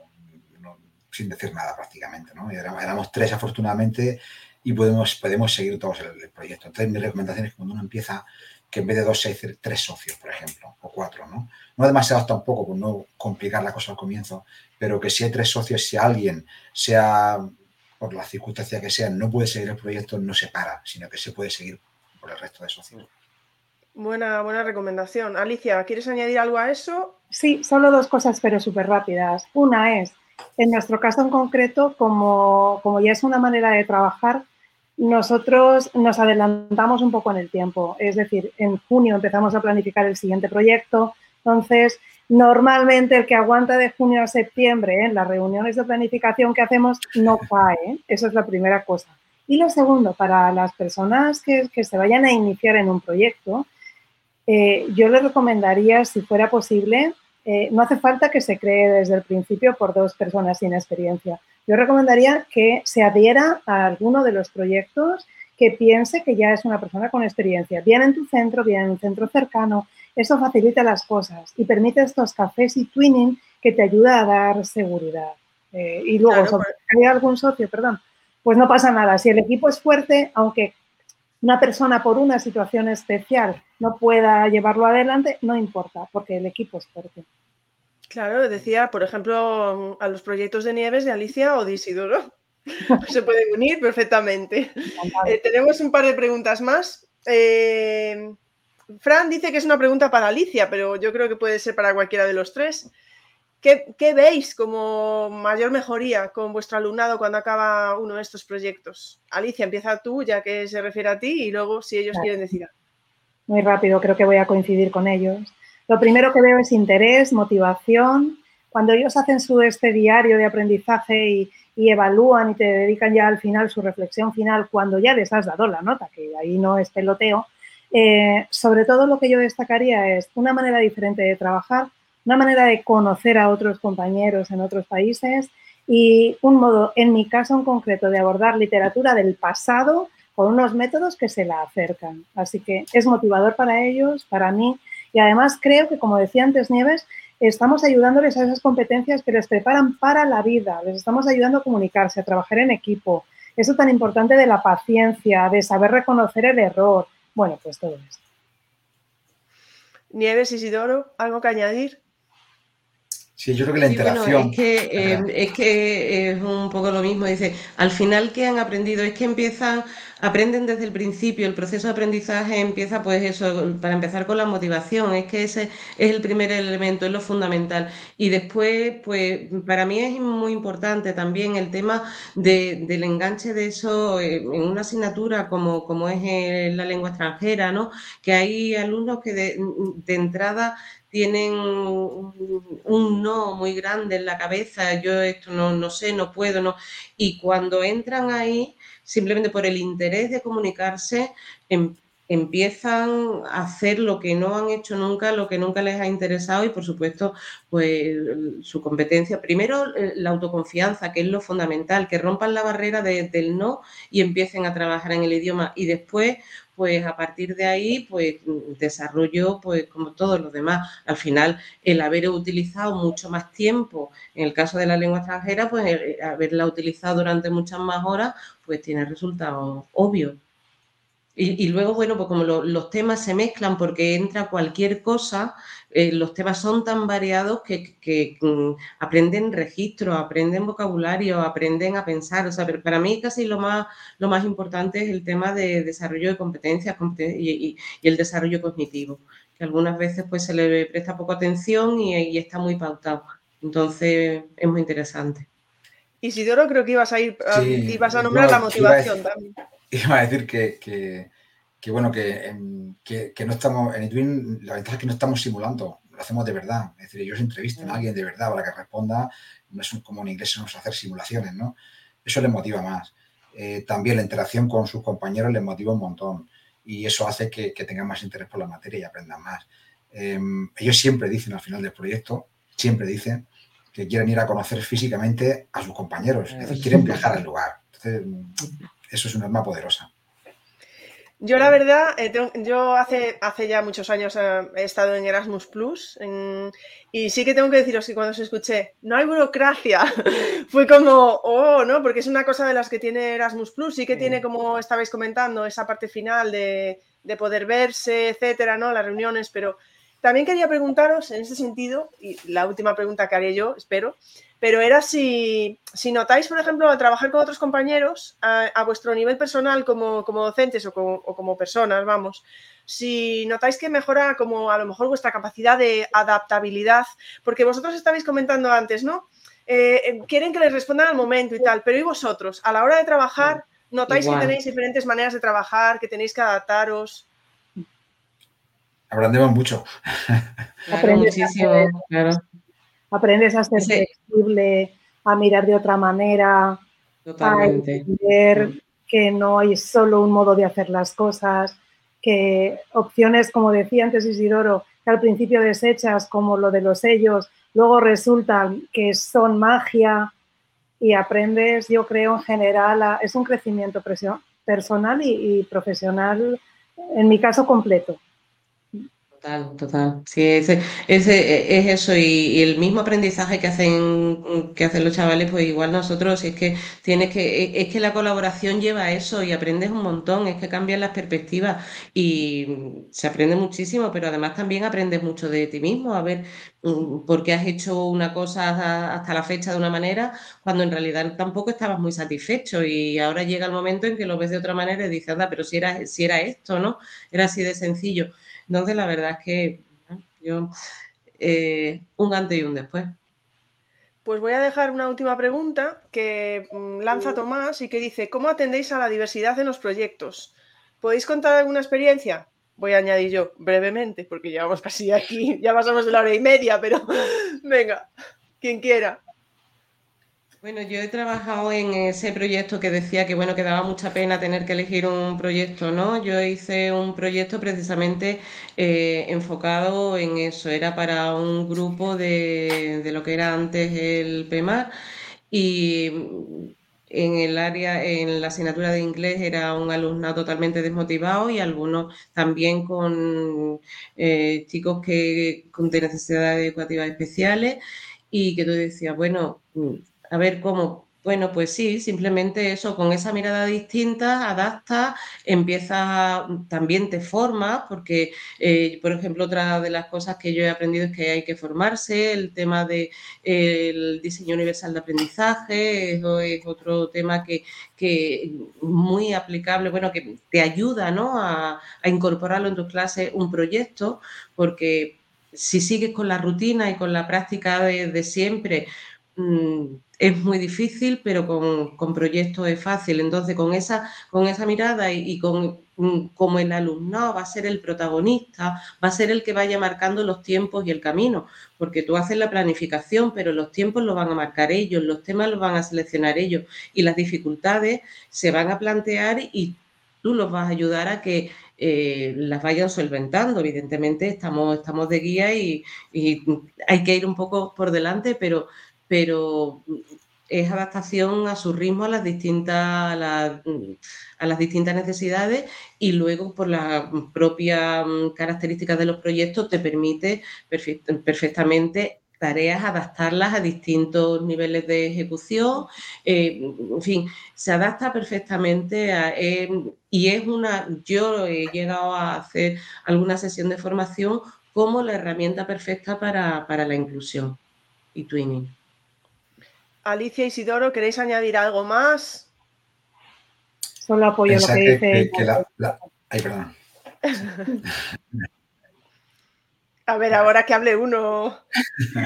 sin decir nada prácticamente, ¿no? éramos tres afortunadamente y podemos, podemos seguir todos el, proyecto. Entonces, mi recomendación es que cuando uno empieza, que en vez de dos, se dice tres socios, por ejemplo, o cuatro, ¿no? No demasiado tampoco, por no complicar la cosa al comienzo, pero que si hay tres socios, si alguien, sea por la circunstancia que sea, no puede seguir el proyecto, no se para, sino que se puede seguir por el resto de socios. Buena, buena recomendación. Alicia, ¿quieres añadir algo a eso? Sí, solo dos cosas, pero súper rápidas. Una es, en nuestro caso en concreto, como, como ya es una manera de trabajar, nosotros nos adelantamos un poco en el tiempo, es decir, en junio empezamos a planificar el siguiente proyecto, entonces normalmente el que aguanta de junio a septiembre en las reuniones de planificación que hacemos no cae, eso es la primera cosa. Y lo segundo, para las personas que, se vayan a iniciar en un proyecto, eh, yo les recomendaría, si fuera posible, eh, no hace falta que se cree desde el principio por dos personas sin experiencia. Yo recomendaría que se adhiera a alguno de los proyectos que piense que ya es una persona con experiencia, bien en tu centro, bien en un centro cercano. Eso facilita las cosas y permite estos cafés y twinning que te ayuda a dar seguridad. Eh, y luego, si hay algún socio, perdón, pues no pasa nada. Si el equipo es fuerte, aunque una persona por una situación especial no pueda llevarlo adelante, no importa, porque el equipo es fuerte. Claro, decía, por ejemplo, a los proyectos de Nieves de Alicia o de Isidoro. Se pueden unir perfectamente. Eh, tenemos un par de preguntas más. Eh, Fran dice que es una pregunta para Alicia, pero yo creo que puede ser para cualquiera de los tres. ¿Qué, veis como mayor mejoría con vuestro alumnado cuando acaba uno de estos proyectos? Alicia, empieza tú, ya que se refiere a ti, y luego si ellos quieren decir algo. Muy rápido, creo que voy a coincidir con ellos. Lo primero que veo es interés, motivación. Cuando ellos hacen su este diario de aprendizaje y, evalúan y te dedican ya al final su reflexión final, cuando ya les has dado la nota, que ahí no es peloteo, eh, sobre todo lo que yo destacaría es una manera diferente de trabajar, una manera de conocer a otros compañeros en otros países y un modo, en mi caso en concreto, de abordar literatura del pasado con unos métodos que se la acercan. Así que es motivador para ellos, para mí, y además creo que, como decía antes Nieves, estamos ayudándoles a esas competencias que les preparan para la vida, les estamos ayudando a comunicarse, a trabajar en equipo. Eso tan importante de la paciencia, de saber reconocer el error. Bueno, pues todo esto. Nieves Isidoro, ¿algo que añadir? Sí, yo creo que la interacción. es, que, eh, es que es un poco lo mismo. Dice, al final, ¿qué han aprendido? Es que empiezan, aprenden desde el principio. El proceso de aprendizaje empieza, pues eso, para empezar con la motivación. Es que ese es el primer elemento, es lo fundamental. Y después, pues, para mí es muy importante también el tema del enganche de eso eh, en una asignatura como, como es eh, la lengua extranjera, ¿no? Que hay alumnos que de, de entrada tienen un, no muy grande en la cabeza, yo esto no, no sé, no puedo, no. Y cuando entran ahí, simplemente por el interés de comunicarse, em, empiezan a hacer lo que no han hecho nunca, lo que nunca les ha interesado y por supuesto, pues su competencia. Primero, eh, la autoconfianza, que es lo fundamental, que rompan la barrera del no y empiecen a trabajar en el idioma y después pues a partir de ahí, pues desarrollo, pues como todos los demás. Al final, el haber utilizado mucho más tiempo, en el caso de la lengua extranjera, pues haberla utilizado durante muchas más horas, pues tiene resultados obvios. Y, luego, bueno, pues como los temas se mezclan porque entra cualquier cosa, eh, los temas son tan variados que, mm, aprenden registro, aprenden vocabulario, aprenden a pensar. O sea, para mí casi lo más, lo más importante es el tema de desarrollo de competencias y, el desarrollo cognitivo, que algunas veces pues se le presta poco atención y, está muy pautado. Entonces, es muy interesante. Isidoro, creo que ibas a ir, ibas a nombrar la motivación también iba a decir que, que, bueno, que, que, no estamos, en Edwin la ventaja es que no estamos simulando, lo hacemos de verdad. Es decir, ellos entrevistan a alguien de verdad para que responda, no es como en inglés no hacer simulaciones, ¿no? Eso les motiva más. eh, también la interacción con sus compañeros les motiva un montón y eso hace que, tengan más interés por la materia y aprendan más. Em, ellos siempre dicen al final del proyecto, siempre dicen que quieren ir a conocer físicamente a sus compañeros, es decir, quieren viajar al lugar. Entonces, eso es una arma poderosa. Yo la verdad, eh, yo hace, hace ya muchos años eh, he estado en Erasmus Plus y sí que tengo que deciros que cuando os escuché, no hay burocracia, fue como, oh, ¿no? Porque es una cosa de las que tiene Erasmus Plus, sí que tiene, como estabais comentando, esa parte final de, de poder verse, etcétera, ¿no? Las reuniones, pero también quería preguntaros en ese sentido, y la última pregunta que haré yo, espero, pero era si, notáis, por ejemplo, al trabajar con otros compañeros, a, vuestro nivel personal como, docentes o como, personas, vamos, si notáis que mejora como a lo mejor vuestra capacidad de adaptabilidad, porque vosotros estabais comentando antes, ¿no? Eh, eh, quieren que les respondan al momento y tal, pero ¿y vosotros? A la hora de trabajar, ¿notáis que tenéis diferentes maneras de trabajar, que tenéis que adaptaros? Aprendemos mucho. Aprendes muchísimo, claro. Aprendes a ser flexible, a mirar de otra manera, a entender que no hay solo un modo de hacer las cosas, que opciones, como decía antes Isidoro, que al principio desechas, como lo de los sellos, luego resultan que son magia y aprendes, yo creo, en general, es un crecimiento personal y profesional, en mi caso, completo. Total, total. Sí, ese, ese, es eso. Y, el mismo aprendizaje que hacen, que hacen los chavales, pues igual nosotros, es que tienes que, es que la colaboración lleva a eso y aprendes un montón, es que cambian las perspectivas y se aprende muchísimo, pero además también aprendes mucho de ti mismo, a ver mm, por qué has hecho una cosa hasta la fecha de una manera, cuando en realidad tampoco estabas muy satisfecho y ahora llega el momento en que lo ves de otra manera y dices, anda, pero si era, si era esto, ¿no? Era así de sencillo. Entonces, la verdad es que yo, eh, un antes y un después. Pues voy a dejar una última pregunta que mm, lanza Tomás y que dice, ¿cómo atendéis a la diversidad en los proyectos? ¿Podéis contar alguna experiencia? Voy a añadir yo brevemente, porque llevamos casi aquí, ya pasamos de la hora y media, pero venga, quien quiera. Bueno, yo he trabajado en ese proyecto que decía que bueno, que daba mucha pena tener que elegir un proyecto, ¿no? Yo hice un proyecto precisamente eh, enfocado en eso, era para un grupo de, lo que era antes el PEMAR y en el área, en la asignatura de inglés era un alumnado totalmente desmotivado y algunos también con eh, chicos que con necesidades educativas especiales y que tú decías, bueno, a ver cómo. Bueno, pues sí, simplemente eso, con esa mirada distinta, adapta, empieza, también te forma, porque, eh, por ejemplo, otra de las cosas que yo he aprendido es que hay que formarse, el tema del de, diseño universal de aprendizaje, eso es otro tema que, que muy aplicable, bueno, que te ayuda ¿no? a, incorporarlo en tus clases un proyecto, porque si sigues con la rutina y con la práctica de, de siempre, Mm, es muy difícil, pero con, proyectos es fácil. Entonces, con esa, con esa mirada y, con mm, como el alumno va a ser el protagonista, va a ser el que vaya marcando los tiempos y el camino, porque tú haces la planificación, pero los tiempos los van a marcar ellos, los temas los van a seleccionar ellos y las dificultades se van a plantear y tú los vas a ayudar a que eh, las vayan solventando. Evidentemente estamos, estamos de guía y, hay que ir un poco por delante, pero pero es adaptación a su ritmo a las distintas, a, las distintas necesidades y luego por las propias características de los proyectos te permite perfectamente tareas, adaptarlas a distintos niveles de ejecución, eh, en fin, se adapta perfectamente a, eh, y es una, yo he llegado a hacer alguna sesión de formación como la herramienta perfecta para, para la inclusión y twinning. Alicia Isidoro, ¿queréis añadir algo más? Solo apoyo lo que, dice. Ay, perdón. A ver, ahora que hable uno.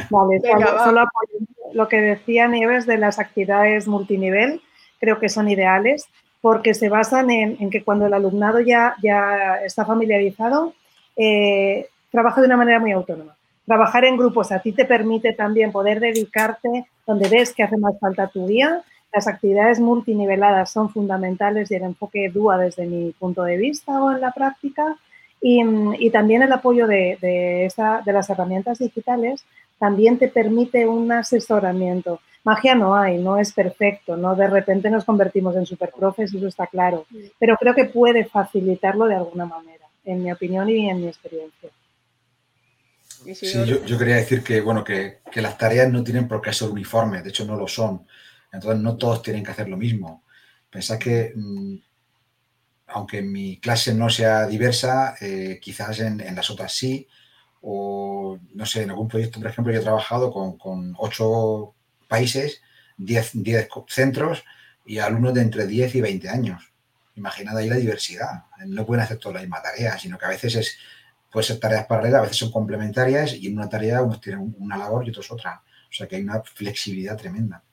Vale, solo, apoyo lo que decía Nieves de las actividades multinivel. Creo que son ideales porque se basan en, que cuando el alumnado ya, ya está familiarizado, eh, trabaja de una manera muy autónoma trabajar en grupos a ti te permite también poder dedicarte donde ves que hace más falta tu día Las actividades multiniveladas son fundamentales y el enfoque DUA desde mi punto de vista o en la práctica. Y, también el apoyo de, de, de las herramientas digitales también te permite un asesoramiento. Magia no hay, no es perfecto, no de repente nos convertimos en superprofes, eso está claro, pero creo que puede facilitarlo de alguna manera, en mi opinión y en mi experiencia. Sí, yo, quería decir que, bueno, que, que, las tareas no tienen por qué ser uniformes, de hecho no lo son. Entonces no todos tienen que hacer lo mismo. Pensad que, mm, aunque mi clase no sea diversa, eh, quizás en, en, las otras sí, o no sé, en algún proyecto, por ejemplo, yo he trabajado con, con ocho países, 10, centros y alumnos de entre 10 y 20 años. Imaginad ahí la diversidad. No pueden hacer todas las mismas tareas, sino que a veces es, puede ser tareas paralelas, a veces son complementarias y en una tarea unos tienen una labor y otros otra. O sea que hay una flexibilidad tremenda.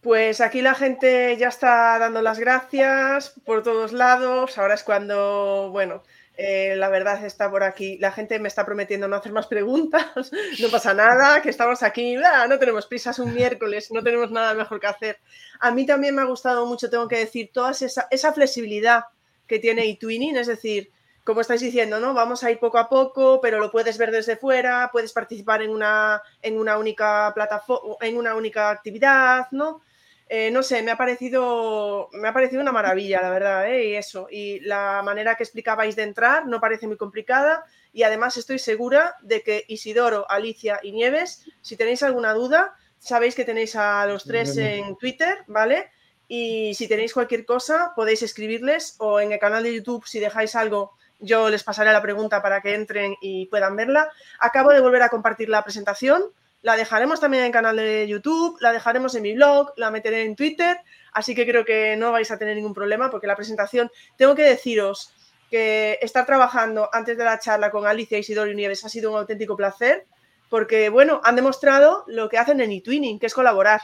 Pues aquí la gente ya está dando las gracias por todos lados. Ahora es cuando, bueno, eh, la verdad está por aquí. La gente me está prometiendo no hacer más preguntas. No pasa nada, que estamos aquí. no tenemos prisas un miércoles, no tenemos nada mejor que hacer. A mí también me ha gustado mucho, tengo que decir, toda esa, esa flexibilidad que tiene eTwinning, es decir, como estáis diciendo, ¿no? Vamos a ir poco a poco, pero lo puedes ver desde fuera, puedes participar en una, en una única plataforma, en una única actividad, ¿no? Eh, no sé, me ha parecido, me ha parecido una maravilla, la verdad, ¿eh? y eso. Y la manera que explicabais de entrar no parece muy complicada. Y además estoy segura de que Isidoro, Alicia y Nieves, si tenéis alguna duda, sabéis que tenéis a los tres en Twitter, ¿vale? Y si tenéis cualquier cosa, podéis escribirles o en el canal de YouTube, si dejáis algo, yo les pasaré la pregunta para que entren y puedan verla. Acabo de volver a compartir la presentación la dejaremos también en el canal de YouTube, la dejaremos en mi blog, la meteré en Twitter, así que creo que no vais a tener ningún problema porque la presentación, tengo que deciros que estar trabajando antes de la charla con Alicia, Isidoro y Nieves ha sido un auténtico placer porque, bueno, han demostrado lo que hacen en eTwinning, que es colaborar.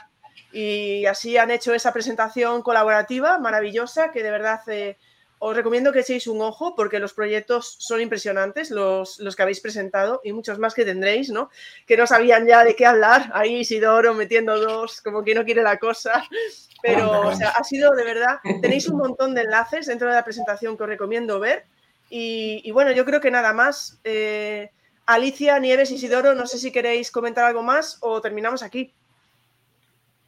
Y así han hecho esa presentación colaborativa maravillosa que de verdad... Eh, os recomiendo que echéis un ojo porque los proyectos son impresionantes, los, los, que habéis presentado y muchos más que tendréis, ¿no? Que no sabían ya de qué hablar. Ahí Isidoro metiendo dos, como que no quiere la cosa. Pero, o sea, ha sido de verdad. Tenéis un montón de enlaces dentro de la presentación que os recomiendo ver. Y, bueno, yo creo que nada más. Eh, Alicia, Nieves, Isidoro, no sé si queréis comentar algo más o terminamos aquí.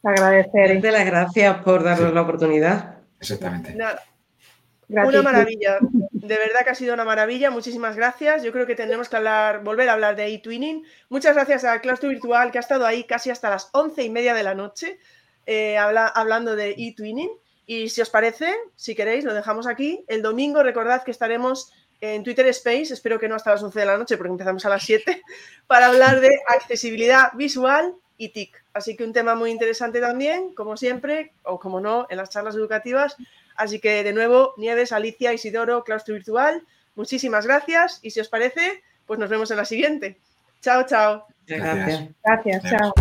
Agradecer. las gracias por darnos la oportunidad. Exactamente. Nada. Una maravilla, de verdad que ha sido una maravilla, muchísimas gracias. Yo creo que tendremos que hablar, volver a hablar de eTwinning. Muchas gracias a Claustro Virtual que ha estado ahí casi hasta las once y media de la noche eh, hablando de eTwinning. Y si os parece, si queréis, lo dejamos aquí. El domingo recordad que estaremos en Twitter Space, espero que no hasta las 11 de la noche porque empezamos a las 7, para hablar de accesibilidad visual y TIC. Así que un tema muy interesante también, como siempre, o como no, en las charlas educativas, Así que de nuevo, Nieves, Alicia, Isidoro, Claustro Virtual, muchísimas gracias y si os parece, pues nos vemos en la siguiente. Chao, chao. Gracias. Gracias, chao.